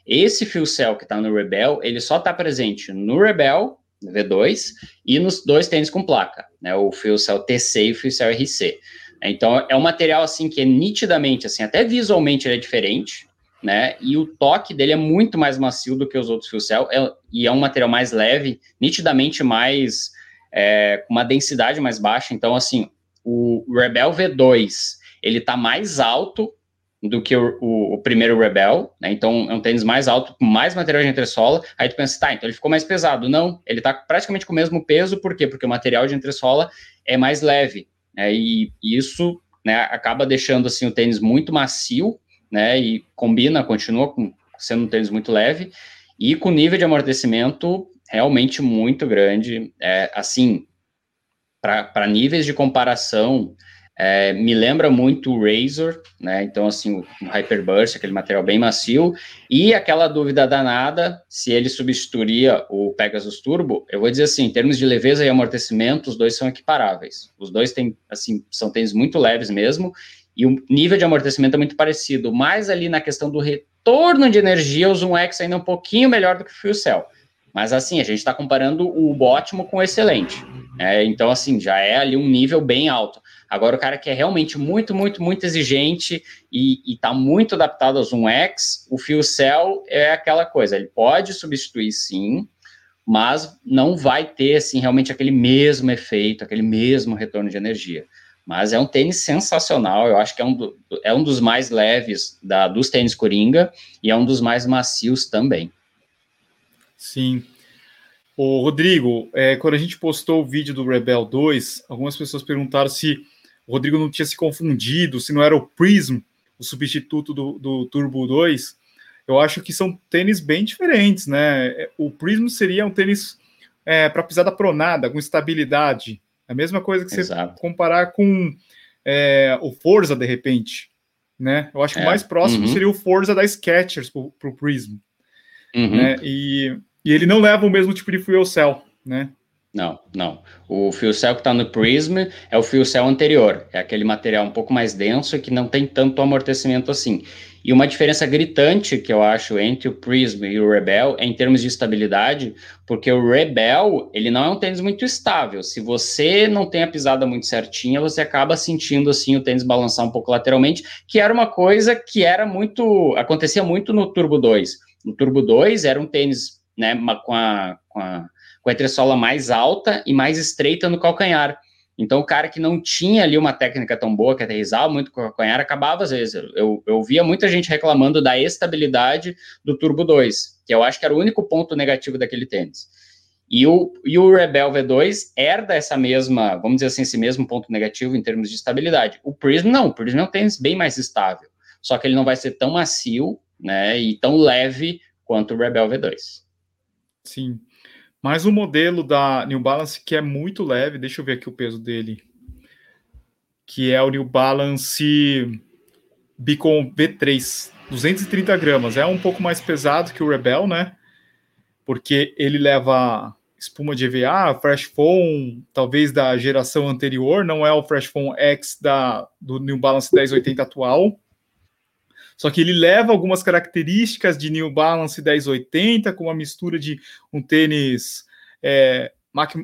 Esse fuel cell que está no Rebel, ele só está presente no Rebel V2 e nos dois tênis com placa, né, o fuel cell TC e o fuel cell RC. Então é um material assim que é nitidamente assim, até visualmente ele é diferente, né? E o toque dele é muito mais macio do que os outros Fuel Cell, é, e é um material mais leve, nitidamente mais é, com uma densidade mais baixa. Então, assim, o Rebel V2 ele tá mais alto do que o, o, o primeiro Rebel, né? Então é um tênis mais alto, com mais material de entressola. Aí tu pensa, tá, então ele ficou mais pesado. Não, ele tá praticamente com o mesmo peso, por quê? Porque o material de entressola é mais leve. Né? E, e isso né, acaba deixando assim o tênis muito macio né? E combina, continua com, sendo um tênis muito leve e com nível de amortecimento realmente muito grande. É, assim, para níveis de comparação, é, me lembra muito o Razor, né? Então, assim, o Hyperburst, aquele material bem macio, e aquela dúvida danada se ele substituiria o Pegasus Turbo. Eu vou dizer assim, em termos de leveza e amortecimento, os dois são equiparáveis. Os dois têm, assim, são tênis muito leves mesmo, e o nível de amortecimento é muito parecido, mas ali na questão do retorno de energia, o Zoom X ainda é um pouquinho melhor do que o Fuel Cell. Mas assim, a gente está comparando o ótimo com o excelente. É, então, assim, já é ali um nível bem alto. Agora, o cara que é realmente muito, muito, muito exigente e está muito adaptado ao Zoom X, o Fuel Cell é aquela coisa, ele pode substituir sim, mas não vai ter, assim, realmente aquele mesmo efeito, aquele mesmo retorno de energia. Mas é um tênis sensacional, eu acho que é um, do, é um dos mais leves da, dos tênis Coringa e é um dos mais macios também. Sim. O Rodrigo, é, quando a gente postou o vídeo do Rebel 2, algumas pessoas perguntaram se o Rodrigo não tinha se confundido, se não era o Prism, o substituto do, do Turbo 2. Eu acho que são tênis bem diferentes, né? O Prism seria um tênis é, para pisada pronada, com estabilidade. É a mesma coisa que você Exato. comparar com é, o Forza, de repente. Né? Eu acho que é. o mais próximo uhum. seria o Forza da Skechers para o Prism. Uhum. Né? E, e ele não leva o mesmo tipo de fuel cell, né? Não, não. O fuel cell que está no Prism é o fuel cell anterior. É aquele material um pouco mais denso que não tem tanto amortecimento assim. E uma diferença gritante que eu acho entre o Prism e o Rebel é em termos de estabilidade, porque o Rebel, ele não é um tênis muito estável. Se você não tem a pisada muito certinha, você acaba sentindo assim o tênis balançar um pouco lateralmente, que era uma coisa que era muito, acontecia muito no Turbo 2. No Turbo 2 era um tênis, né, com a, com a com a entressola mais alta e mais estreita no calcanhar. Então, o cara que não tinha ali uma técnica tão boa, que aterrizava muito com o calcanhar, acabava às vezes. Eu, eu via muita gente reclamando da estabilidade do Turbo 2, que eu acho que era o único ponto negativo daquele tênis. E o, e o Rebel V2 herda essa mesma, vamos dizer assim, esse mesmo ponto negativo em termos de estabilidade. O Prism não, o Prism é um tênis bem mais estável, só que ele não vai ser tão macio, né, e tão leve quanto o Rebel V2. Sim. Mas o modelo da New Balance que é muito leve, deixa eu ver aqui o peso dele, que é o New Balance Beacon V3, 230 gramas. É um pouco mais pesado que o Rebel, né? Porque ele leva espuma de EVA, Fresh Foam, talvez da geração anterior, não é o Fresh Foam X da, do New Balance 1080 atual, Só que ele leva algumas características de New Balance 1080, com uma mistura de um tênis é,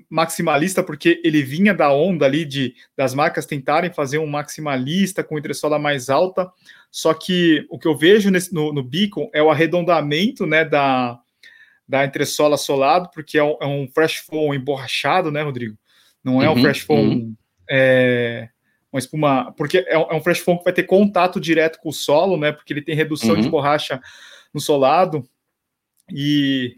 maximalista, porque ele vinha da onda ali de das marcas tentarem fazer um maximalista com entressola mais alta. Só que o que eu vejo nesse, no, no Beacon é o arredondamento né, da, da entressola solado, porque é um, é um fresh foam emborrachado, né, Rodrigo? Não é uhum, um fresh foam. Uhum. É, uma espuma, porque é, é, um fresh foam que vai ter contato direto com o solo, né? Porque ele tem redução uhum. de borracha no solado. E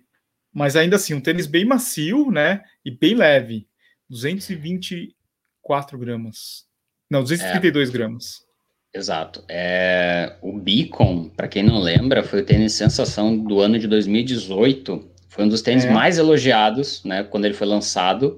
mas ainda assim, um tênis bem macio, né? E bem leve. 224 gramas. Não, 232 é, gramas. Exato. É, o Beacon, para quem não lembra, foi o tênis sensação do ano de 2018. Foi um dos tênis é. mais elogiados, né? Quando ele foi lançado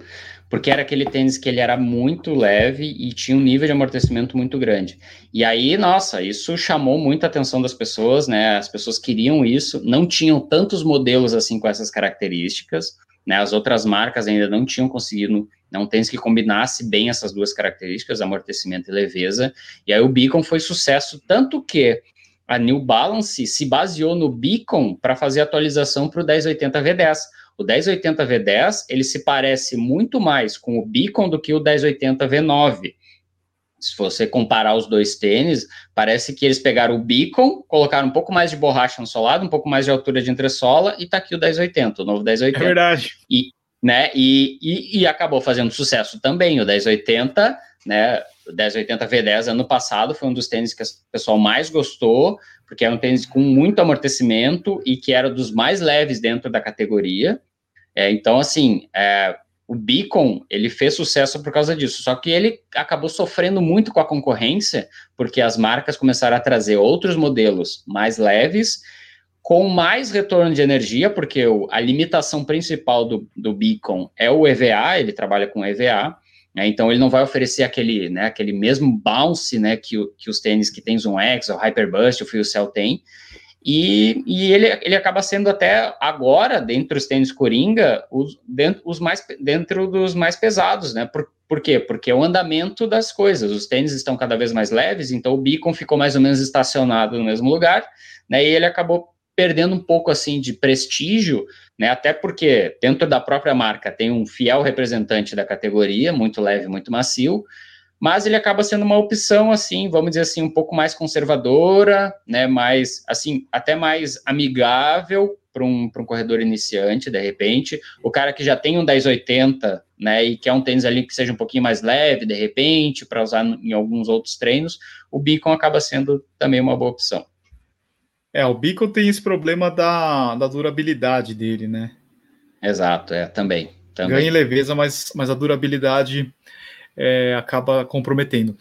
porque era aquele tênis que ele era muito leve e tinha um nível de amortecimento muito grande. E aí, nossa, isso chamou muita atenção das pessoas, né? As pessoas queriam isso, não tinham tantos modelos assim com essas características, né? As outras marcas ainda não tinham conseguido não um tênis que combinasse bem essas duas características, amortecimento e leveza. E aí o Beacon foi sucesso, tanto que a New Balance se baseou no Beacon para fazer atualização para o 1080 V10 o 1080 V10 ele se parece muito mais com o Beacon do que o 1080 V9. Se você comparar os dois tênis, parece que eles pegaram o Beacon, colocaram um pouco mais de borracha no solado, um pouco mais de altura de entressola e tá aqui o 1080, o novo 1080. É verdade. E, né, e, e, e acabou fazendo sucesso também. O 1080, né, 1080 V10 ano passado foi um dos tênis que o pessoal mais gostou, porque era um tênis com muito amortecimento e que era dos mais leves dentro da categoria. É, então, assim, é, o Beacon, ele fez sucesso por causa disso, só que ele acabou sofrendo muito com a concorrência, porque as marcas começaram a trazer outros modelos mais leves, com mais retorno de energia, porque o, a limitação principal do, do Beacon é o EVA, ele trabalha com EVA, né, então ele não vai oferecer aquele, né, aquele mesmo bounce né, que, que os tênis que tem Zoom X, o Hyperburst, o Cell tem, e, e ele, ele acaba sendo até agora, dentro dos tênis Coringa, os, dentro, os mais, dentro dos mais pesados, né? Por, por quê? Porque é o andamento das coisas. Os tênis estão cada vez mais leves, então o Beacon ficou mais ou menos estacionado no mesmo lugar, né? E ele acabou perdendo um pouco assim de prestígio, né? Até porque dentro da própria marca tem um fiel representante da categoria, muito leve, muito macio, mas ele acaba sendo uma opção assim, vamos dizer assim, um pouco mais conservadora, né, mais assim, até mais amigável para um, um corredor iniciante, de repente. O cara que já tem um 1080, né, e quer um tênis ali que seja um pouquinho mais leve, de repente, para usar em alguns outros treinos, o Beacon acaba sendo também uma boa opção. É, o Beacon tem esse problema da, da durabilidade dele, né? Exato, é, também. também. Ganha em leveza, mas, mas a durabilidade é, acaba comprometendo.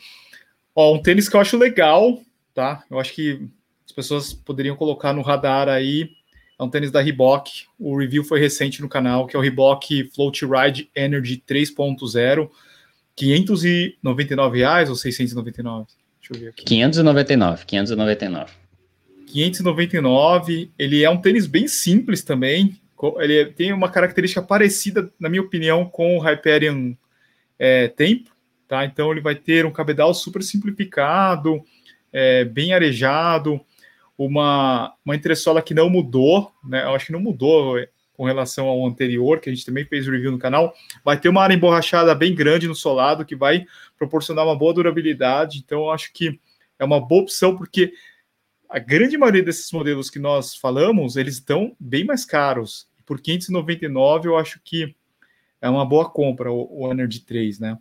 Ó, um tênis que eu acho legal, tá? Eu acho que as pessoas poderiam colocar no radar aí. É um tênis da Reebok. O review foi recente no canal, que é o Reebok Float Ride Energy 3.0. 599 reais ou 699? Deixa eu ver aqui. 599, 599. 599. Ele é um tênis bem simples também. Ele tem uma característica parecida, na minha opinião, com o Hyperion é, tempo, tá? Então ele vai ter um cabedal super simplificado, é, bem arejado, uma, uma entressola que não mudou, né? Eu acho que não mudou com relação ao anterior, que a gente também fez review no canal. Vai ter uma área emborrachada bem grande no solado, que vai proporcionar uma boa durabilidade. Então, eu acho que é uma boa opção, porque a grande maioria desses modelos que nós falamos, eles estão bem mais caros. Por 599, eu acho que é uma boa compra o, o Energy 3, né?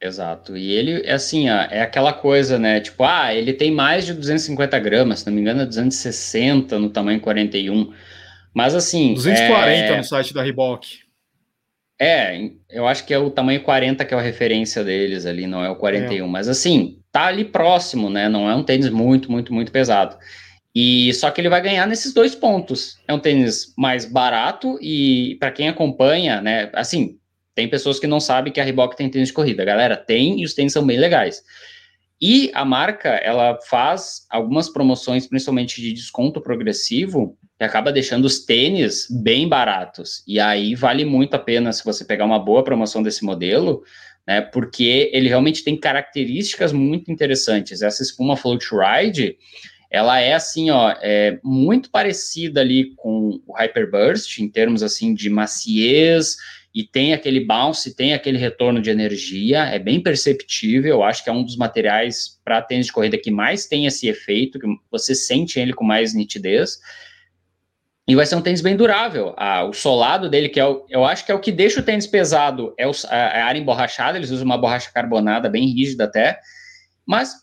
Exato. E ele, é assim, ó, é aquela coisa, né? Tipo, ah, ele tem mais de 250 gramas, se não me engano, é 260 no tamanho 41. Mas assim. 240 é... no site da Reebok. É, eu acho que é o tamanho 40 que é a referência deles ali, não é o 41. É. Mas assim, tá ali próximo, né? Não é um tênis muito, muito, muito pesado. E só que ele vai ganhar nesses dois pontos. É um tênis mais barato e para quem acompanha, né, assim, tem pessoas que não sabem que a Reebok tem tênis de corrida. Galera, tem e os tênis são bem legais. E a marca, ela faz algumas promoções, principalmente de desconto progressivo, que acaba deixando os tênis bem baratos. E aí vale muito a pena se você pegar uma boa promoção desse modelo, né? Porque ele realmente tem características muito interessantes. Essa espuma Float Ride, ela é assim, ó, é muito parecida ali com o Hyperburst em termos assim de maciez e tem aquele bounce, tem aquele retorno de energia, é bem perceptível, eu acho que é um dos materiais para tênis de corrida que mais tem esse efeito, que você sente ele com mais nitidez. E vai ser um tênis bem durável. Ah, o solado dele, que é o, eu acho que é o que deixa o tênis pesado, é, o, é a área emborrachada, eles usam uma borracha carbonada bem rígida até, mas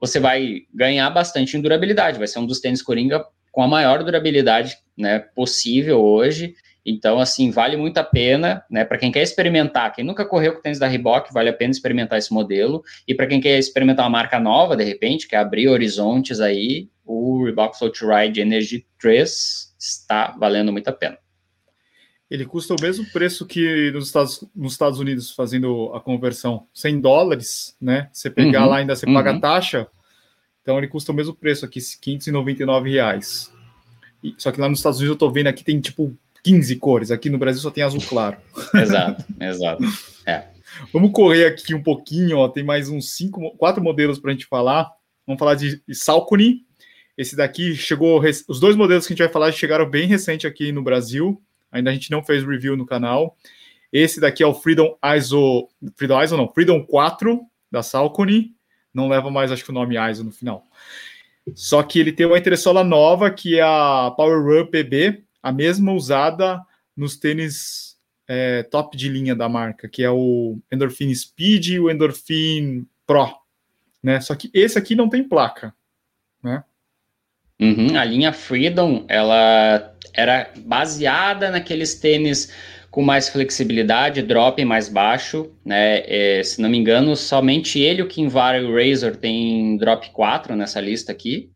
você vai ganhar bastante em durabilidade, vai ser um dos tênis Coringa com a maior durabilidade né, possível hoje, então, assim, vale muito a pena, né? Para quem quer experimentar, quem nunca correu com tênis da Reebok, vale a pena experimentar esse modelo. E para quem quer experimentar uma marca nova, de repente, quer abrir horizontes aí, o Reebok Float Ride Energy 3 está valendo muito a pena. Ele custa o mesmo preço que nos Estados, nos Estados Unidos, fazendo a conversão, 100 dólares, né? Você pegar uhum, lá ainda você uhum. paga a taxa, então ele custa o mesmo preço aqui, 599 reais. E, só que lá nos Estados Unidos eu tô vendo aqui tem tipo 15 cores, aqui no Brasil só tem azul claro. exato, exato. É. Vamos correr aqui um pouquinho, ó, tem mais uns cinco, quatro modelos para a gente falar. Vamos falar de Salcone, esse daqui chegou. Os dois modelos que a gente vai falar chegaram bem recente aqui no Brasil. Ainda a gente não fez review no canal. Esse daqui é o Freedom ISO. Freedom ISO não, Freedom 4 da Salcone. Não leva mais, acho que o nome ISO no final. Só que ele tem uma entressola nova, que é a Power Run PB, a mesma usada nos tênis é, top de linha da marca, que é o Endorphin Speed e o Endorphin Pro. Né? Só que esse aqui não tem placa. Uhum, a linha Freedom, ela era baseada naqueles tênis com mais flexibilidade, drop mais baixo, né? É, se não me engano, somente ele, o Kinvara e o Razor tem drop 4 nessa lista aqui.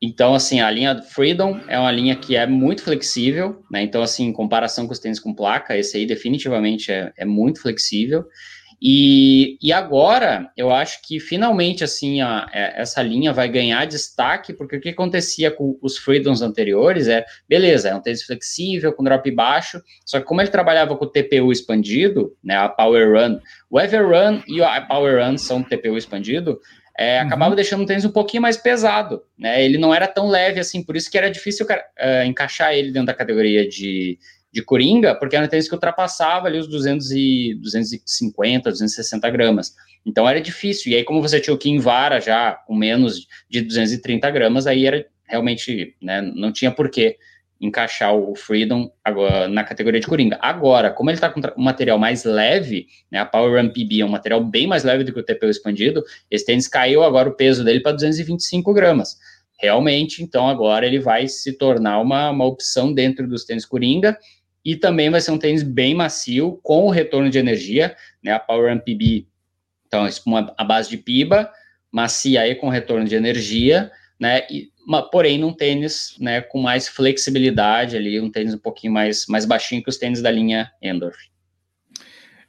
Então, assim, a linha Freedom é uma linha que é muito flexível, né? Então, assim, em comparação com os tênis com placa, esse aí definitivamente é, é muito flexível. E, e agora, eu acho que finalmente, assim, a, é, essa linha vai ganhar destaque, porque o que acontecia com os Freedoms anteriores é, beleza, é um tênis flexível, com drop baixo, só que como ele trabalhava com o TPU expandido, né, a Power Run, o Ever Run e a Power Run são TPU expandido, é, uhum. acabava deixando o tênis um pouquinho mais pesado, né, ele não era tão leve assim, por isso que era difícil uh, encaixar ele dentro da categoria de, de Coringa, porque era um tênis que ultrapassava ali os 200 e, 250, 260 gramas. Então era difícil. E aí, como você tinha o Kim Vara já com menos de 230 gramas, aí era realmente, né, não tinha porquê encaixar o Freedom agora, na categoria de Coringa. Agora, como ele está com um material mais leve, né, a Power Run PB é um material bem mais leve do que o TPU expandido, esse tênis caiu agora o peso dele para 225 gramas. Realmente, então agora ele vai se tornar uma, uma opção dentro dos tênis Coringa, e também vai ser um tênis bem macio, com retorno de energia, né, a Power MPB, então, uma, a base de piba, macia e com retorno de energia, né, e, uma, porém num tênis, né, com mais flexibilidade ali, um tênis um pouquinho mais, mais baixinho que os tênis da linha Endorf.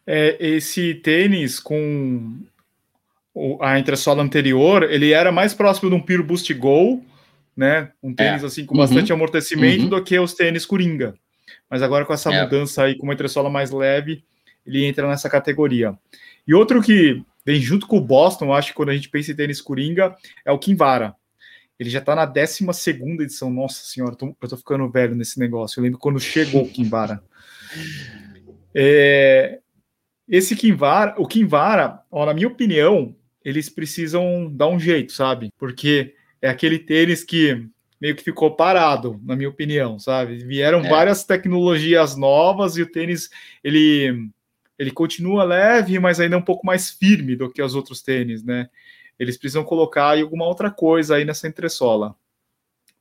É, esse tênis com a entressola anterior, ele era mais próximo de um Pure Boost Go, né, um tênis é. assim com bastante uhum. amortecimento uhum. do que os tênis Coringa mas agora com essa é. mudança aí, com uma entressola mais leve, ele entra nessa categoria. E outro que vem junto com o Boston, acho que quando a gente pensa em tênis coringa, é o Kinvara. Ele já está na 12 edição. Nossa senhora, tô, eu tô ficando velho nesse negócio. Eu lembro quando chegou o Kinvara. É, esse Kinvara, o Kinvara, ó, na minha opinião, eles precisam dar um jeito, sabe? Porque é aquele tênis que meio que ficou parado, na minha opinião, sabe? Vieram é. várias tecnologias novas e o tênis ele ele continua leve, mas ainda é um pouco mais firme do que os outros tênis, né? Eles precisam colocar alguma outra coisa aí nessa entressola.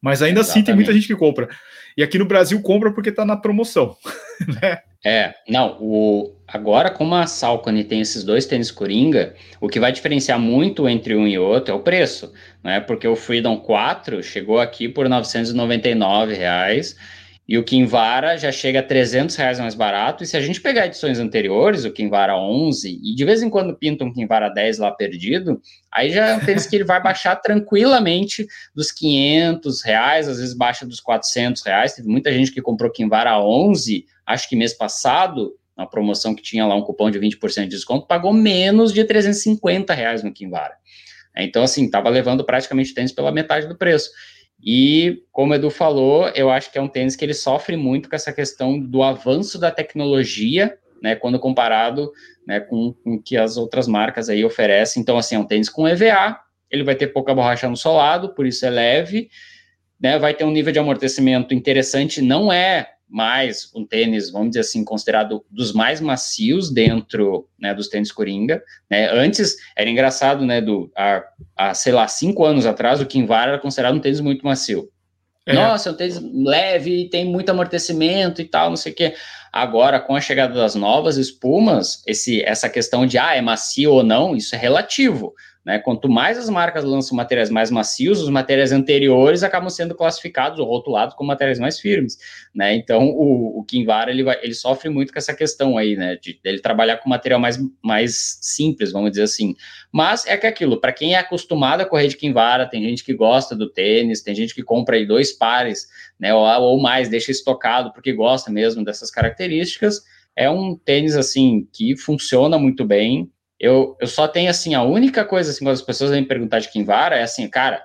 Mas ainda Exatamente. assim tem muita gente que compra. E aqui no Brasil compra porque está na promoção, né? É, não, o, agora como a Salcone tem esses dois tênis Coringa, o que vai diferenciar muito entre um e outro é o preço, né? Porque o Freedom 4 chegou aqui por 999 reais, e o Kinvara já chega a 300 reais mais barato. E se a gente pegar edições anteriores, o Kinvara 11, e de vez em quando pinta um Kinvara 10 lá perdido, aí já é um tênis que ele vai baixar tranquilamente dos 500 reais, às vezes baixa dos 400 reais. Teve muita gente que comprou Kinvara 11, acho que mês passado, na promoção que tinha lá um cupom de 20% de desconto, pagou menos de 350 reais no Kinvara. Então, assim, estava levando praticamente tênis pela metade do preço. E, como o Edu falou, eu acho que é um tênis que ele sofre muito com essa questão do avanço da tecnologia, né, quando comparado né, com o que as outras marcas aí oferecem. Então, assim, é um tênis com EVA, ele vai ter pouca borracha no solado, por isso é leve, né, vai ter um nível de amortecimento interessante, não é mais um tênis, vamos dizer assim, considerado dos mais macios dentro né, dos tênis Coringa. Né? Antes era engraçado, né? Do, há, há, sei lá, cinco anos atrás, o Kinvara era considerado um tênis muito macio. É. Nossa, é um tênis leve, tem muito amortecimento e tal, não sei o quê. Agora, com a chegada das novas espumas, esse, essa questão de ah, é macio ou não, isso é relativo. Né? Quanto mais as marcas lançam materiais mais macios, os materiais anteriores acabam sendo classificados ou rotulados como materiais mais firmes. Né? Então, o, o Kinvara ele, ele sofre muito com essa questão aí, né? De, ele trabalhar com material mais, mais simples, vamos dizer assim. Mas é que aquilo, para quem é acostumado a correr de Kinvara, tem gente que gosta do tênis, tem gente que compra aí dois pares, né? Ou, ou mais, deixa estocado porque gosta mesmo dessas características. É um tênis assim que funciona muito bem, eu, eu só tenho assim, a única coisa assim, quando as pessoas vêm perguntar de Kinvara é assim, cara,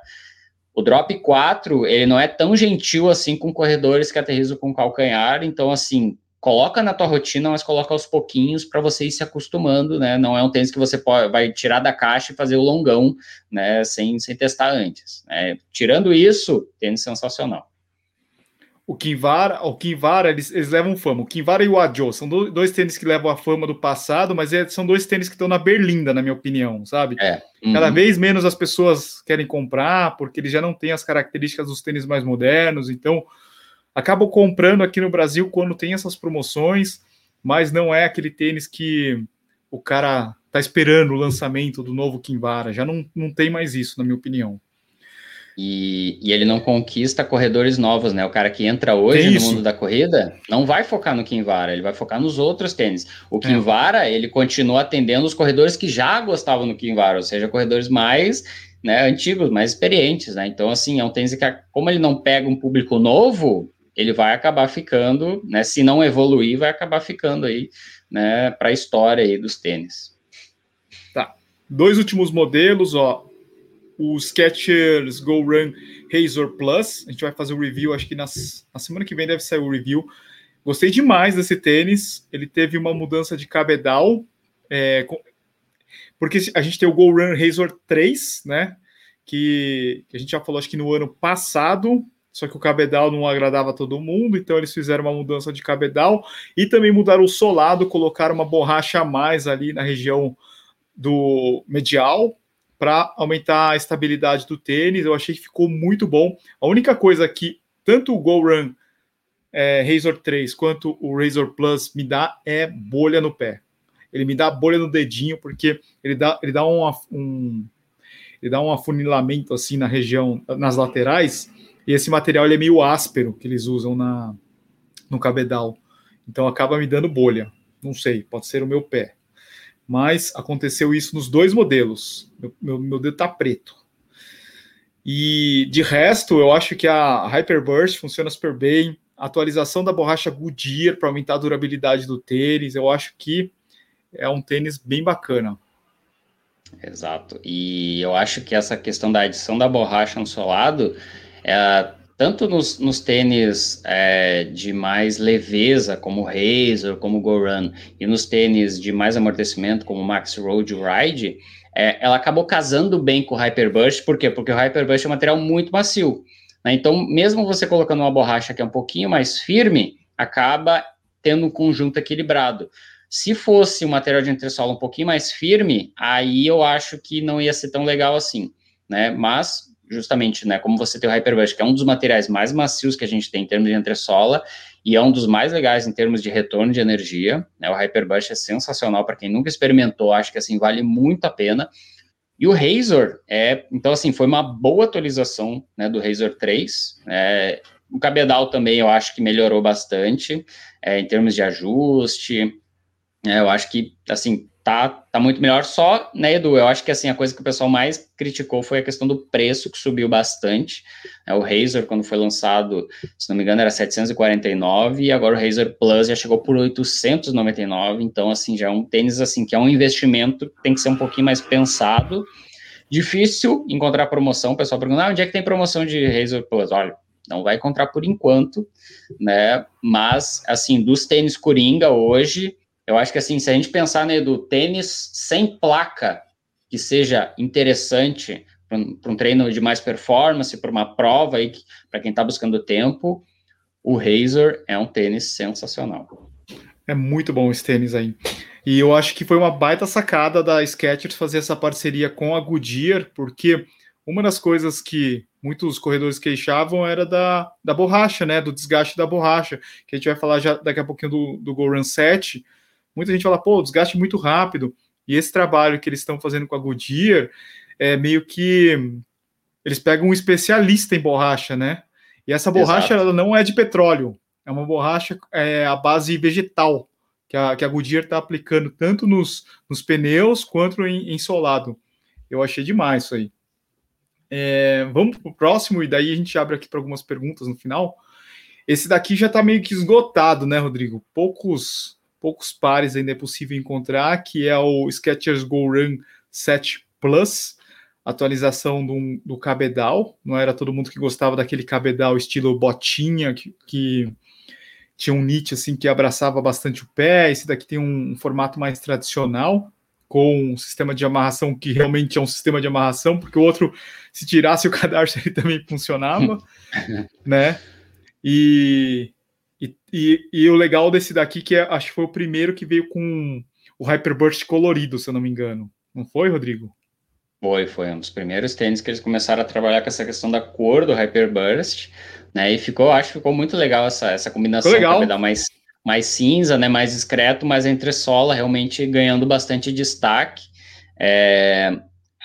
o drop 4, ele não é tão gentil assim com corredores que aterrizam com calcanhar, então assim, coloca na tua rotina, mas coloca aos pouquinhos para você ir se acostumando, né? Não é um tênis que você pode, vai tirar da caixa e fazer o longão, né? Sem, sem testar antes. Né? Tirando isso, tênis sensacional o Kinvara, o Kinvara eles, eles levam fama. O Kinvara e o Adjo são do, dois tênis que levam a fama do passado, mas é, são dois tênis que estão na berlinda, na minha opinião, sabe? É. Uhum. Cada vez menos as pessoas querem comprar, porque eles já não têm as características dos tênis mais modernos, então acabam comprando aqui no Brasil quando tem essas promoções, mas não é aquele tênis que o cara tá esperando o lançamento do novo Kinvara, já não, não tem mais isso, na minha opinião. E, e, ele não conquista corredores novos, né? O cara que entra hoje no mundo da corrida não vai focar no Kinvara, ele vai focar nos outros tênis. O Kinvara, é. ele continua atendendo os corredores que já gostavam no Kinvara, ou seja, corredores mais né, antigos, mais experientes, né? Então, assim, é um tênis que, como ele não pega um público novo, ele vai acabar ficando, né? Se não evoluir, vai acabar ficando aí, né, para a história aí dos tênis. Tá. Dois últimos modelos, ó o Skechers Go Run Razor Plus. A gente vai fazer o review, acho que nas, na semana que vem deve sair o review. Gostei demais desse tênis. Ele teve uma mudança de cabedal, é, com, porque a gente tem o Go Run Razor 3, né? Que, que, a gente já falou, acho que no ano passado, só que o cabedal não agradava todo mundo, então eles fizeram uma mudança de cabedal e também mudaram o solado, colocaram uma borracha a mais ali na região do medial, para aumentar a estabilidade do tênis. Eu achei que ficou muito bom. A única coisa que tanto o Go Run é, Razor 3 quanto o Razor Plus me dá é bolha no pé. Ele me dá bolha no dedinho porque ele dá, ele dá um, um ele dá um afunilamento assim na região, nas laterais, e esse material ele é meio áspero que eles usam na, no cabedal. Então acaba me dando bolha. Não sei, pode ser o meu pé mas aconteceu isso nos dois modelos. Meu, meu, meu dedo está preto. E de resto, eu acho que a Hyperburst funciona super bem. Atualização da borracha Goodyear para aumentar a durabilidade do tênis, eu acho que é um tênis bem bacana. Exato. E eu acho que essa questão da adição da borracha no solado é, tanto nos, nos tênis é, de mais leveza, como o Razor, como o Go Run, e nos tênis de mais amortecimento, como o Max Road Ride, é, ela acabou casando bem com o Hyperburst, por quê? Porque o Hyperburst é um material muito macio. Né? Então, mesmo você colocando uma borracha que é um pouquinho mais firme, acaba tendo um conjunto equilibrado. Se fosse um material de entressola um pouquinho mais firme, aí eu acho que não ia ser tão legal assim, né? Mas justamente, né, como você tem o Hyperbush, que é um dos materiais mais macios que a gente tem em termos de entressola, e é um dos mais legais em termos de retorno de energia, né, o Hyperbush é sensacional para quem nunca experimentou, acho que, assim, vale muito a pena, e o Razor, é, então, assim, foi uma boa atualização, né, do Razor 3, é, o cabedal também eu acho que melhorou bastante, é, em termos de ajuste, é, eu acho que, assim, tá, tá muito melhor. Só, né, Edu? Eu acho que assim, a coisa que o pessoal mais criticou foi a questão do preço, que subiu bastante. É, o Razer, quando foi lançado, se não me engano, era 749, e agora o Razer Plus já chegou por 899. Então, assim, já é um tênis assim, que é um investimento tem que ser um pouquinho mais pensado. Difícil encontrar promoção, o pessoal pergunta, ah, onde é que tem promoção de Razer Plus? Olha, não vai encontrar por enquanto, né? Mas, assim, dos tênis Coringa hoje, eu acho que, assim, se a gente pensar, né, do tênis sem placa, que seja interessante para um, um, treino de mais performance, para uma prova aí, para quem está buscando tempo, o Razer é um tênis sensacional. É muito bom esse tênis aí. E eu acho que foi uma baita sacada da Skechers fazer essa parceria com a Goodyear, porque uma das coisas que muitos corredores queixavam era da, da borracha, né? Do desgaste da borracha, que a gente vai falar já daqui a pouquinho do, do Go Run 7. Muita gente fala, pô, desgaste muito rápido. E esse trabalho que eles estão fazendo com a Goodyear é meio que eles pegam um especialista em borracha, né? E essa borracha ela não é de petróleo, é uma borracha é, à base vegetal que a, que a Goodyear está aplicando tanto nos, nos pneus quanto em, em solado. Eu achei demais isso aí. É, vamos para o próximo e daí a gente abre aqui para algumas perguntas no final. Esse daqui já está meio que esgotado, né, Rodrigo? Poucos poucos pares ainda é possível encontrar, que é o Skechers Go Run 7 Plus atualização do, do cabedal. Não era todo mundo que gostava daquele cabedal estilo botinha, que, que tinha um niche assim que abraçava bastante o pé. Esse daqui tem um, um, formato mais tradicional, com um sistema de amarração que realmente é um sistema de amarração, porque o outro, se tirasse o cadarço, ele também funcionava, né? E, e, e, e, o legal desse daqui, que é, acho que foi o primeiro que veio com o Hyperburst colorido, se eu não me engano. Não foi, Rodrigo? Foi, foi um dos primeiros tênis que eles começaram a trabalhar com essa questão da cor do Hyperburst, né? E ficou, acho que ficou muito legal essa, essa combinação legal. dar mais, mais cinza, né? Mais discreto, mas entre sola realmente ganhando bastante destaque. É,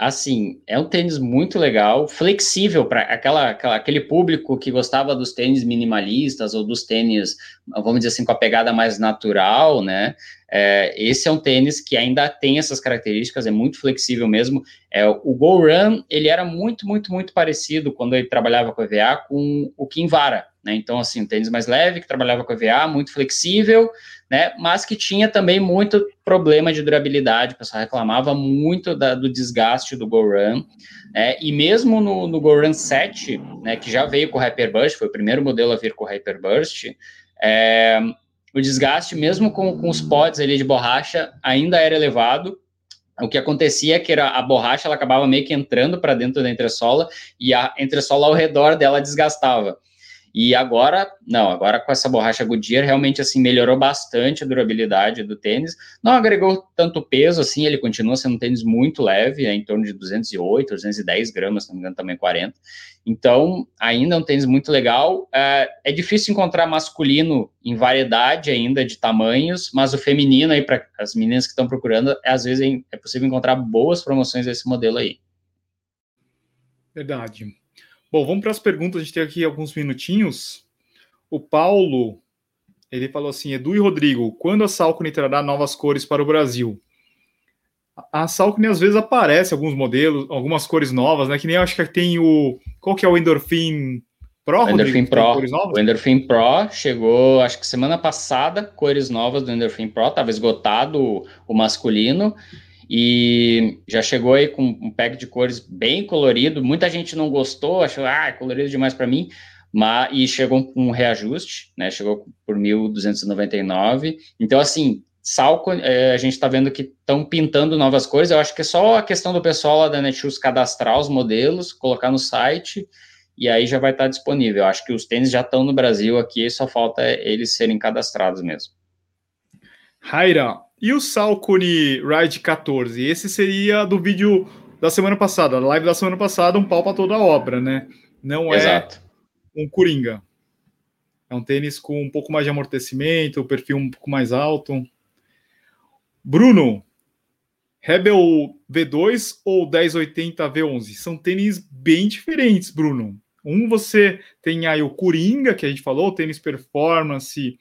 assim, é um tênis muito legal, flexível para aquela, aquela, aquele público que gostava dos tênis minimalistas ou dos tênis, vamos dizer assim, com a pegada mais natural, né? É, esse é um tênis que ainda tem essas características, é muito flexível mesmo. É, o Go Run, ele era muito, muito, muito parecido quando ele trabalhava com EVA com o Kinvara, né? Então, assim, um tênis mais leve, que trabalhava com EVA, muito flexível, né? Mas que tinha também muito problema de durabilidade, o pessoal reclamava muito da, do desgaste do Go Run, né? E mesmo no, no Go Run 7, né, que já veio com o Hyperburst, foi o primeiro modelo a vir com o Hyperburst, é, o desgaste, mesmo com, com os pods ali de borracha, ainda era elevado. O que acontecia é que era, a borracha ela acabava meio que entrando para dentro da entressola e a entressola ao redor dela desgastava. E agora, não, agora com essa borracha Goodyear, realmente assim melhorou bastante a durabilidade do tênis. Não agregou tanto peso assim, ele continua sendo um tênis muito leve, é em torno de 208, 210 gramas, se não me engano, também 40. Então, ainda é um tênis muito legal. É, é difícil encontrar masculino em variedade ainda de tamanhos, mas o feminino aí, para as meninas que estão procurando, às vezes é, é possível encontrar boas promoções desse modelo aí. Verdade. Bom, vamos para as perguntas, a gente tem aqui alguns minutinhos. O Paulo, ele falou assim, Edu e Rodrigo, quando a Salcone trará novas cores para o Brasil? A Salcone às vezes aparece alguns modelos, algumas cores novas, né? Que nem eu acho que tem o. Qual que é o Endorphin Pro? O Endorphin Pro. O Endorphin Pro chegou, acho que semana passada, cores novas do Endorphin Pro, estava esgotado o masculino e já chegou aí com um pack de cores bem colorido. Muita gente não gostou, achou, ah, é colorido demais para mim, mas e chegou com um reajuste, né? Chegou por 1.299. Então, assim, Salco, é, a gente está vendo que estão pintando novas cores. Eu acho que é só a questão do pessoal lá da Netshoes cadastrar os modelos, colocar no site e aí já vai estar tá disponível. Eu acho que os tênis já estão no Brasil aqui, só falta eles serem cadastrados mesmo. Raira, e o Salcone Ride 14? Esse seria do vídeo da semana passada, da live da semana passada, um pau para toda a obra, né? Não é Exato. um Coringa. É um tênis com um pouco mais de amortecimento, o perfil um pouco mais alto. Bruno, Rebel V2 ou 1080 V11? São tênis bem diferentes, Bruno. Um você tem aí o Coringa, que a gente falou, tênis performance,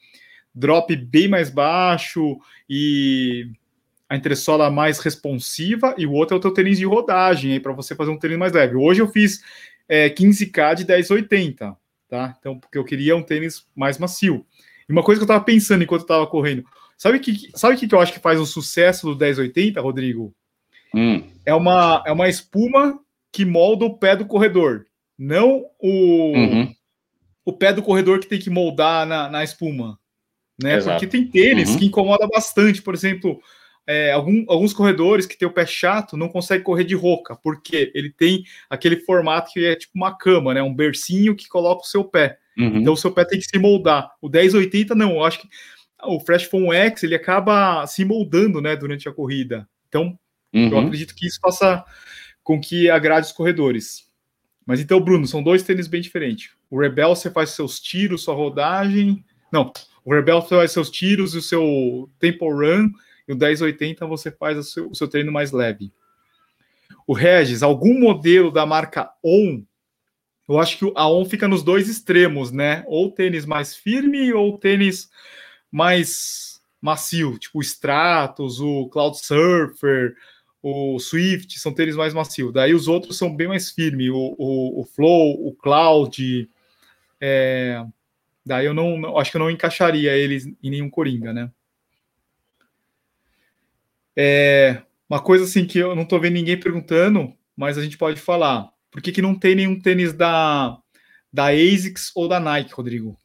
drop bem mais baixo e a entressola mais responsiva, e o outro é o teu tênis de rodagem, aí para você fazer um tênis mais leve. Hoje eu fiz é, 15K de 1080, tá? Então, porque eu queria um tênis mais macio. E uma coisa que eu estava pensando enquanto eu estava correndo, sabe o que, sabe que, que eu acho que faz o sucesso do 1080, Rodrigo? hum. é, uma, é uma espuma que molda o pé do corredor, não o, uhum. o pé do corredor que tem que moldar na, na espuma. Né? Porque tem tênis uhum. que incomoda bastante, por exemplo, é, algum, alguns corredores que tem o pé chato não conseguem correr de roca, porque ele tem aquele formato que é tipo uma cama, né? Um bercinho que coloca o seu pé. Uhum. Então o seu pé tem que se moldar. O 1080 não, eu acho que o Fresh Phone X ele acaba se moldando, né, durante a corrida. Então uhum. eu acredito que isso faça com que agrade os corredores. Mas então, Bruno, são dois tênis bem diferentes. O Rebel você faz seus tiros, sua rodagem. Não, o Rebel faz seus tiros o seu tempo run e o 1080 você faz o seu, o seu treino mais leve. O Regis, algum modelo da marca On, eu acho que a On fica nos dois extremos, né? Ou tênis mais firme ou tênis mais macio, tipo o Stratos, o Cloud Surfer, o Swift, são tênis mais macios. Daí os outros são bem mais firmes, o, o, o Flow, o Cloud. É... Daí eu não acho que eu não encaixaria eles em nenhum Coringa, né? É, uma coisa assim que eu não estou vendo ninguém perguntando, mas a gente pode falar. Por que, que não tem nenhum tênis da, da ASICS ou da Nike, Rodrigo?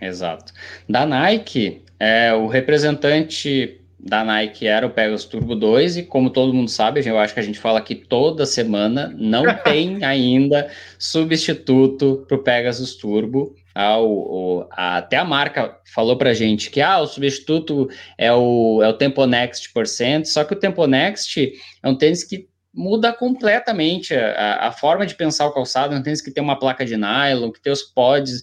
Exato. Da Nike, é, o representante da Nike era o Pegasus Turbo 2 e como todo mundo sabe, eu acho que a gente fala aqui toda semana, não tem ainda substituto para o Pegasus Turbo. Ah, o, o, a, até a marca falou para gente que ah, o substituto é o, é o Tempo Next Percent, só que o Tempo Next é um tênis que muda completamente a, a, forma de pensar o calçado, é um tênis que tem uma placa de nylon, que tem os pods,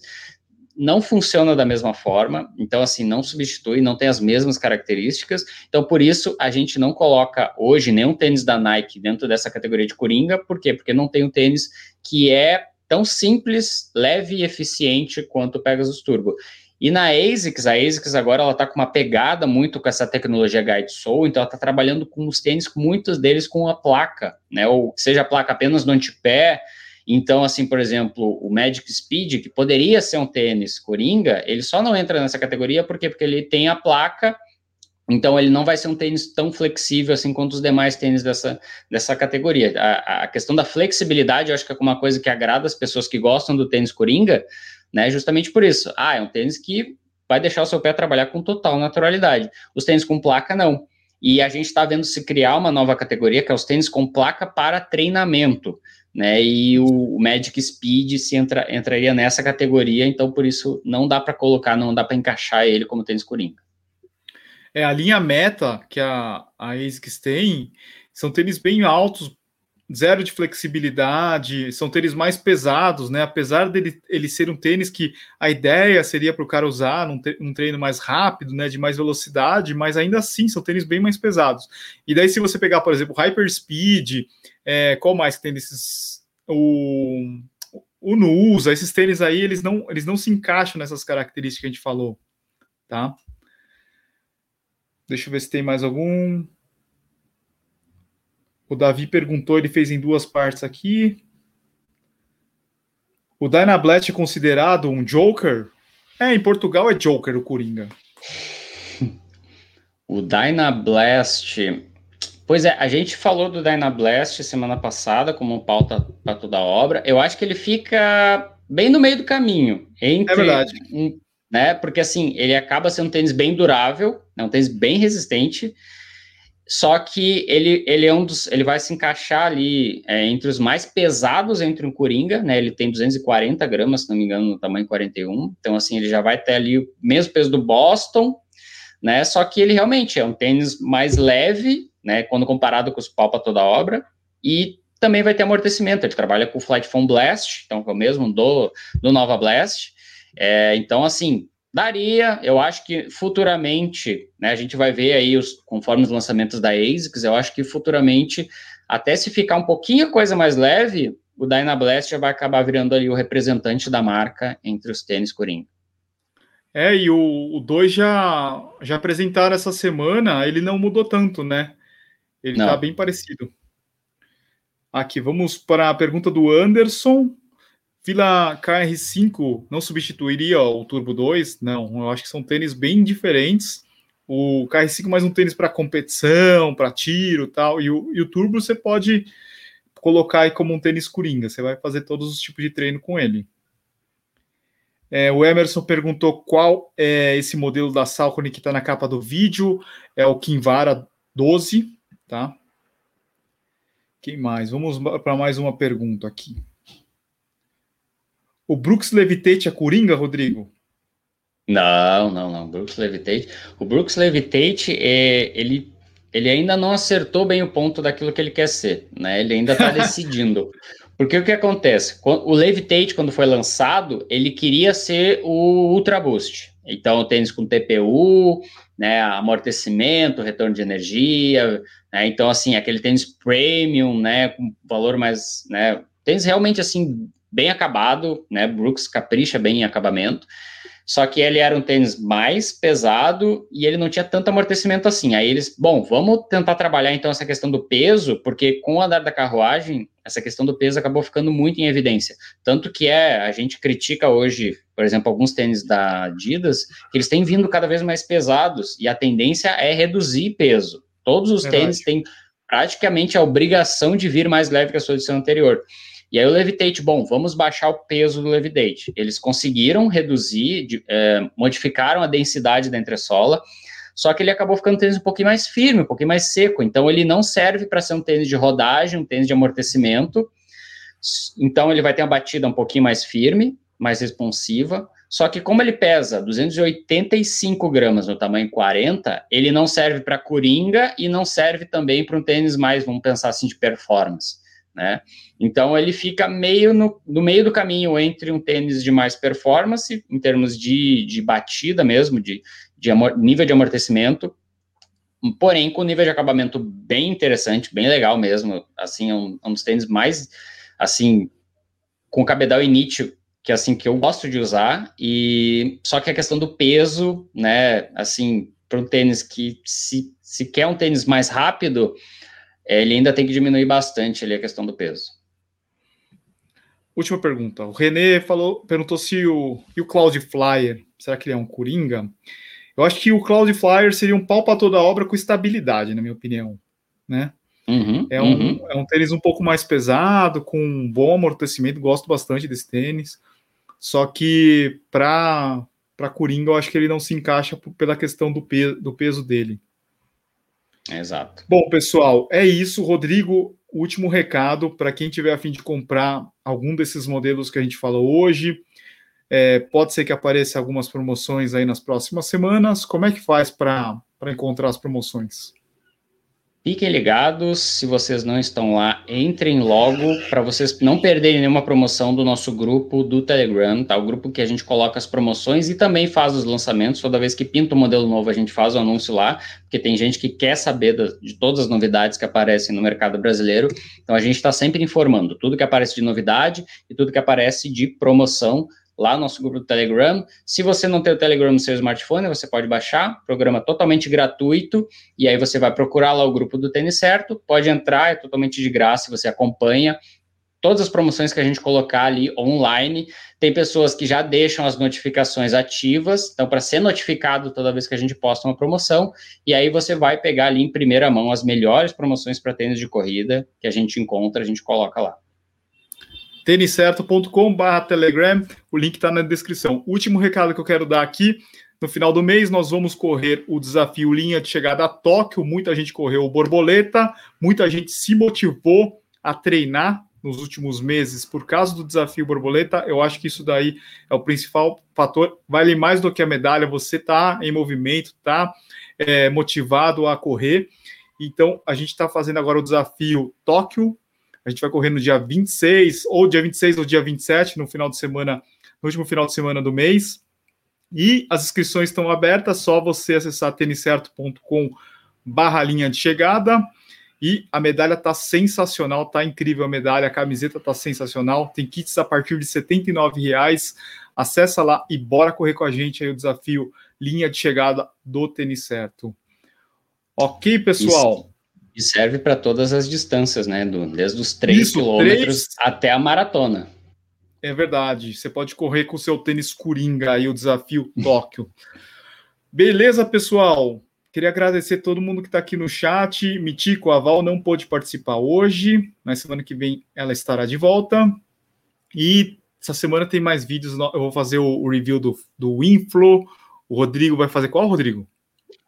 não funciona da mesma forma, então assim, não substitui, não tem as mesmas características, então por isso a gente não coloca hoje nenhum tênis da Nike dentro dessa categoria de Coringa, por quê? Porque não tem um tênis que é tão simples, leve e eficiente quanto o Pegasus Turbo. E na ASICS, a ASICS agora ela está com uma pegada muito com essa tecnologia Guide Soul, então ela está trabalhando com os tênis, muitos deles com a placa, né? Ou seja a placa apenas no antepé. Então, assim, por exemplo, o Magic Speed, que poderia ser um tênis Coringa, ele só não entra nessa categoria porque, porque ele tem a placa então, ele não vai ser um tênis tão flexível assim quanto os demais tênis dessa, dessa categoria. A, a questão da flexibilidade, eu acho que é uma coisa que agrada as pessoas que gostam do tênis coringa, né? Justamente por isso. Ah, é um tênis que vai deixar o seu pé trabalhar com total naturalidade. Os tênis com placa, não. E a gente está vendo se criar uma nova categoria, que é os tênis com placa para treinamento. Né, e o, Magic Speed se entra, entraria nessa categoria, então por isso não dá para colocar, não dá para encaixar ele como tênis coringa. É, a linha meta que a, a ASICS tem são tênis bem altos, zero de flexibilidade, são tênis mais pesados, né? Apesar dele ele ser um tênis que a ideia seria para o cara usar num, um treino mais rápido, né? De mais velocidade, mas ainda assim são tênis bem mais pesados. E daí, se você pegar, por exemplo, Hyper Speed, é, qual mais que tem desses. O, o Nusa, esses tênis aí, eles não, eles não se encaixam nessas características que a gente falou, tá? Deixa eu ver se tem mais algum. O Davi perguntou, ele fez em duas partes aqui. O Dynablast é considerado um Joker? É, em Portugal é Joker o Coringa. O Dynablast. Pois é, a gente falou do Dynablast semana passada como pauta para toda a obra. Eu acho que ele fica bem no meio do caminho. Entre é. Um, né? Porque assim, ele acaba sendo um tênis bem durável, né? um tênis bem resistente, só que ele, ele é um dos, ele vai se encaixar ali é, entre os mais pesados entre um Coringa, né? Ele tem 240 gramas, se não me engano, no tamanho 41. Então, assim, ele já vai ter ali o mesmo peso do Boston, né? Só que ele realmente é um tênis mais leve, né? Quando comparado com os pau para toda obra, e também vai ter amortecimento. Ele trabalha com o Flight Foam Blast, então é o mesmo do, do Nova Blast. É, então, assim, daria, eu acho que futuramente, né, a gente vai ver aí, os, conforme os lançamentos da ASICS, eu acho que futuramente, até se ficar um pouquinho coisa mais leve, o Dynablast já vai acabar virando ali o representante da marca entre os tênis Coringa. É, e o 2 já, já apresentaram essa semana, ele não mudou tanto, né? Ele está bem parecido. Aqui, vamos para a pergunta do Anderson. Fila KR5 não substituiria o Turbo 2? Não, eu acho que são tênis bem diferentes. O KR5 mais um tênis para competição, para tiro tal. E o, e o Turbo você pode colocar aí como um tênis coringa. Você vai fazer todos os tipos de treino com ele. É, o Emerson perguntou qual é esse modelo da Salcone que está na capa do vídeo. É o Kinvara 12, tá? Quem mais? Vamos para mais uma pergunta aqui. O Brooks Levitate é Coringa, Rodrigo? Não, não, não. Brooks Levitate. O Brooks Levitate, é, ele, ele ainda não acertou bem o ponto daquilo que ele quer ser, né? Ele ainda está decidindo. Porque o que acontece? O Levitate, quando foi lançado, ele queria ser o Ultra Boost. Então, tênis com TPU, né, amortecimento, retorno de energia, né, então, assim, aquele tênis premium, né, com valor mais, né, tênis realmente, assim, bem acabado, né, Brooks capricha bem em acabamento, só que ele era um tênis mais pesado e ele não tinha tanto amortecimento assim. Aí eles, bom, vamos tentar trabalhar então essa questão do peso, porque com o andar da carruagem, essa questão do peso acabou ficando muito em evidência. Tanto que é, a gente critica hoje, por exemplo, alguns tênis da Adidas, que eles têm vindo cada vez mais pesados e a tendência é reduzir peso. Todos os Verdade. tênis têm praticamente a obrigação de vir mais leve que a sua edição anterior. E aí o Levitate, bom, vamos baixar o peso do Levitate. Eles conseguiram reduzir, de, é, modificaram a densidade da entressola, só que ele acabou ficando um tênis um pouquinho mais firme, um pouquinho mais seco. Então ele não serve para ser um tênis de rodagem, um tênis de amortecimento. Então ele vai ter uma batida um pouquinho mais firme, mais responsiva. Só que como ele pesa 285 gramas no tamanho 40, ele não serve para coringa e não serve também para um tênis mais, vamos pensar assim, de performance né? Então ele fica meio no, no meio do caminho entre um tênis de mais performance, em termos de, de batida mesmo, de, de amor, nível de amortecimento, porém com nível de acabamento bem interessante, bem legal mesmo, assim, é um, é um dos tênis mais, assim, com cabedal init que assim que eu gosto de usar e só que a questão do peso, né, assim, para um tênis que se, se quer um tênis mais rápido, ele ainda tem que diminuir bastante ali a questão do peso. Última pergunta. O René falou, perguntou se o, e o Cloud Flyer, será que ele é um coringa? Eu acho que o Cloud Flyer seria um pau para toda a obra com estabilidade, na minha opinião, né? Uhum, é, um, uhum. é um tênis um pouco mais pesado, com um bom amortecimento, gosto bastante desse tênis. Só que para para Coringa, eu acho que ele não se encaixa pela questão do, pe do peso dele. Exato. Bom, pessoal, é isso. Rodrigo, último recado para quem tiver a fim de comprar algum desses modelos que a gente falou hoje. É, pode ser que apareça algumas promoções aí nas próximas semanas. Como é que faz para encontrar as promoções? Fiquem ligados, se vocês não estão lá, entrem logo para vocês não perderem nenhuma promoção do nosso grupo do Telegram, tá? O grupo que a gente coloca as promoções e também faz os lançamentos. Toda vez que pinta um modelo novo, a gente faz o anúncio lá, porque tem gente que quer saber de todas as novidades que aparecem no mercado brasileiro. Então a gente está sempre informando tudo que aparece de novidade e tudo que aparece de promoção lá no nosso grupo do Telegram. Se você não tem o Telegram no seu smartphone, você pode baixar, programa totalmente gratuito, e aí você vai procurar lá o grupo do Tênis Certo, pode entrar, é totalmente de graça, você acompanha todas as promoções que a gente colocar ali online. Tem pessoas que já deixam as notificações ativas, então para ser notificado toda vez que a gente posta uma promoção, e aí você vai pegar ali em primeira mão as melhores promoções para tênis de corrida que a gente encontra, a gente coloca lá têniscerto.com.br Telegram, o link está na descrição. Último recado que eu quero dar aqui, no final do mês nós vamos correr o desafio linha de chegada a Tóquio, muita gente correu o borboleta, muita gente se motivou a treinar nos últimos meses por causa do desafio borboleta, eu acho que isso daí é o principal fator, vale mais do que a medalha, você tá em movimento, tá é, motivado a correr, então a gente está fazendo agora o desafio Tóquio, a gente vai correr no dia 26, ou dia 26 ou dia 27, no final de semana, no último final de semana do mês. E as inscrições estão abertas, só você acessar têniscerto.com barra linha de chegada. E a medalha está sensacional, tá incrível a medalha, a camiseta está sensacional. Tem kits a partir de R$ reais. Acessa lá e bora correr com a gente aí o desafio linha de chegada do Tênis Certo. Ok, pessoal? Isso. E serve para todas as distâncias, né? Do, desde os 3 quilômetros até a maratona. É verdade. Você pode correr com o seu tênis coringa aí, o desafio Tóquio. Beleza, pessoal? queria agradecer todo mundo que está aqui no chat. Mitico, a Val não pôde participar hoje, mas semana que vem ela estará de volta. E essa semana tem mais vídeos. Eu vou fazer o, review do, do Inflow. O Rodrigo vai fazer qual, Rodrigo?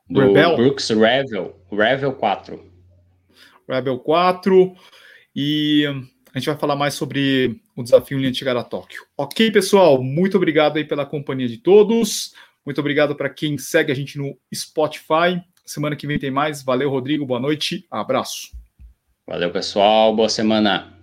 Do Rebel? Brooks Revel. Revel 4. Rebel 4. E a gente vai falar mais sobre o desafio em linha de chegar a Tóquio. Ok, pessoal? Muito obrigado aí pela companhia de todos. Muito obrigado para quem segue a gente no Spotify. Semana que vem tem mais. Valeu, Rodrigo. Boa noite. Abraço. Valeu, pessoal. Boa semana.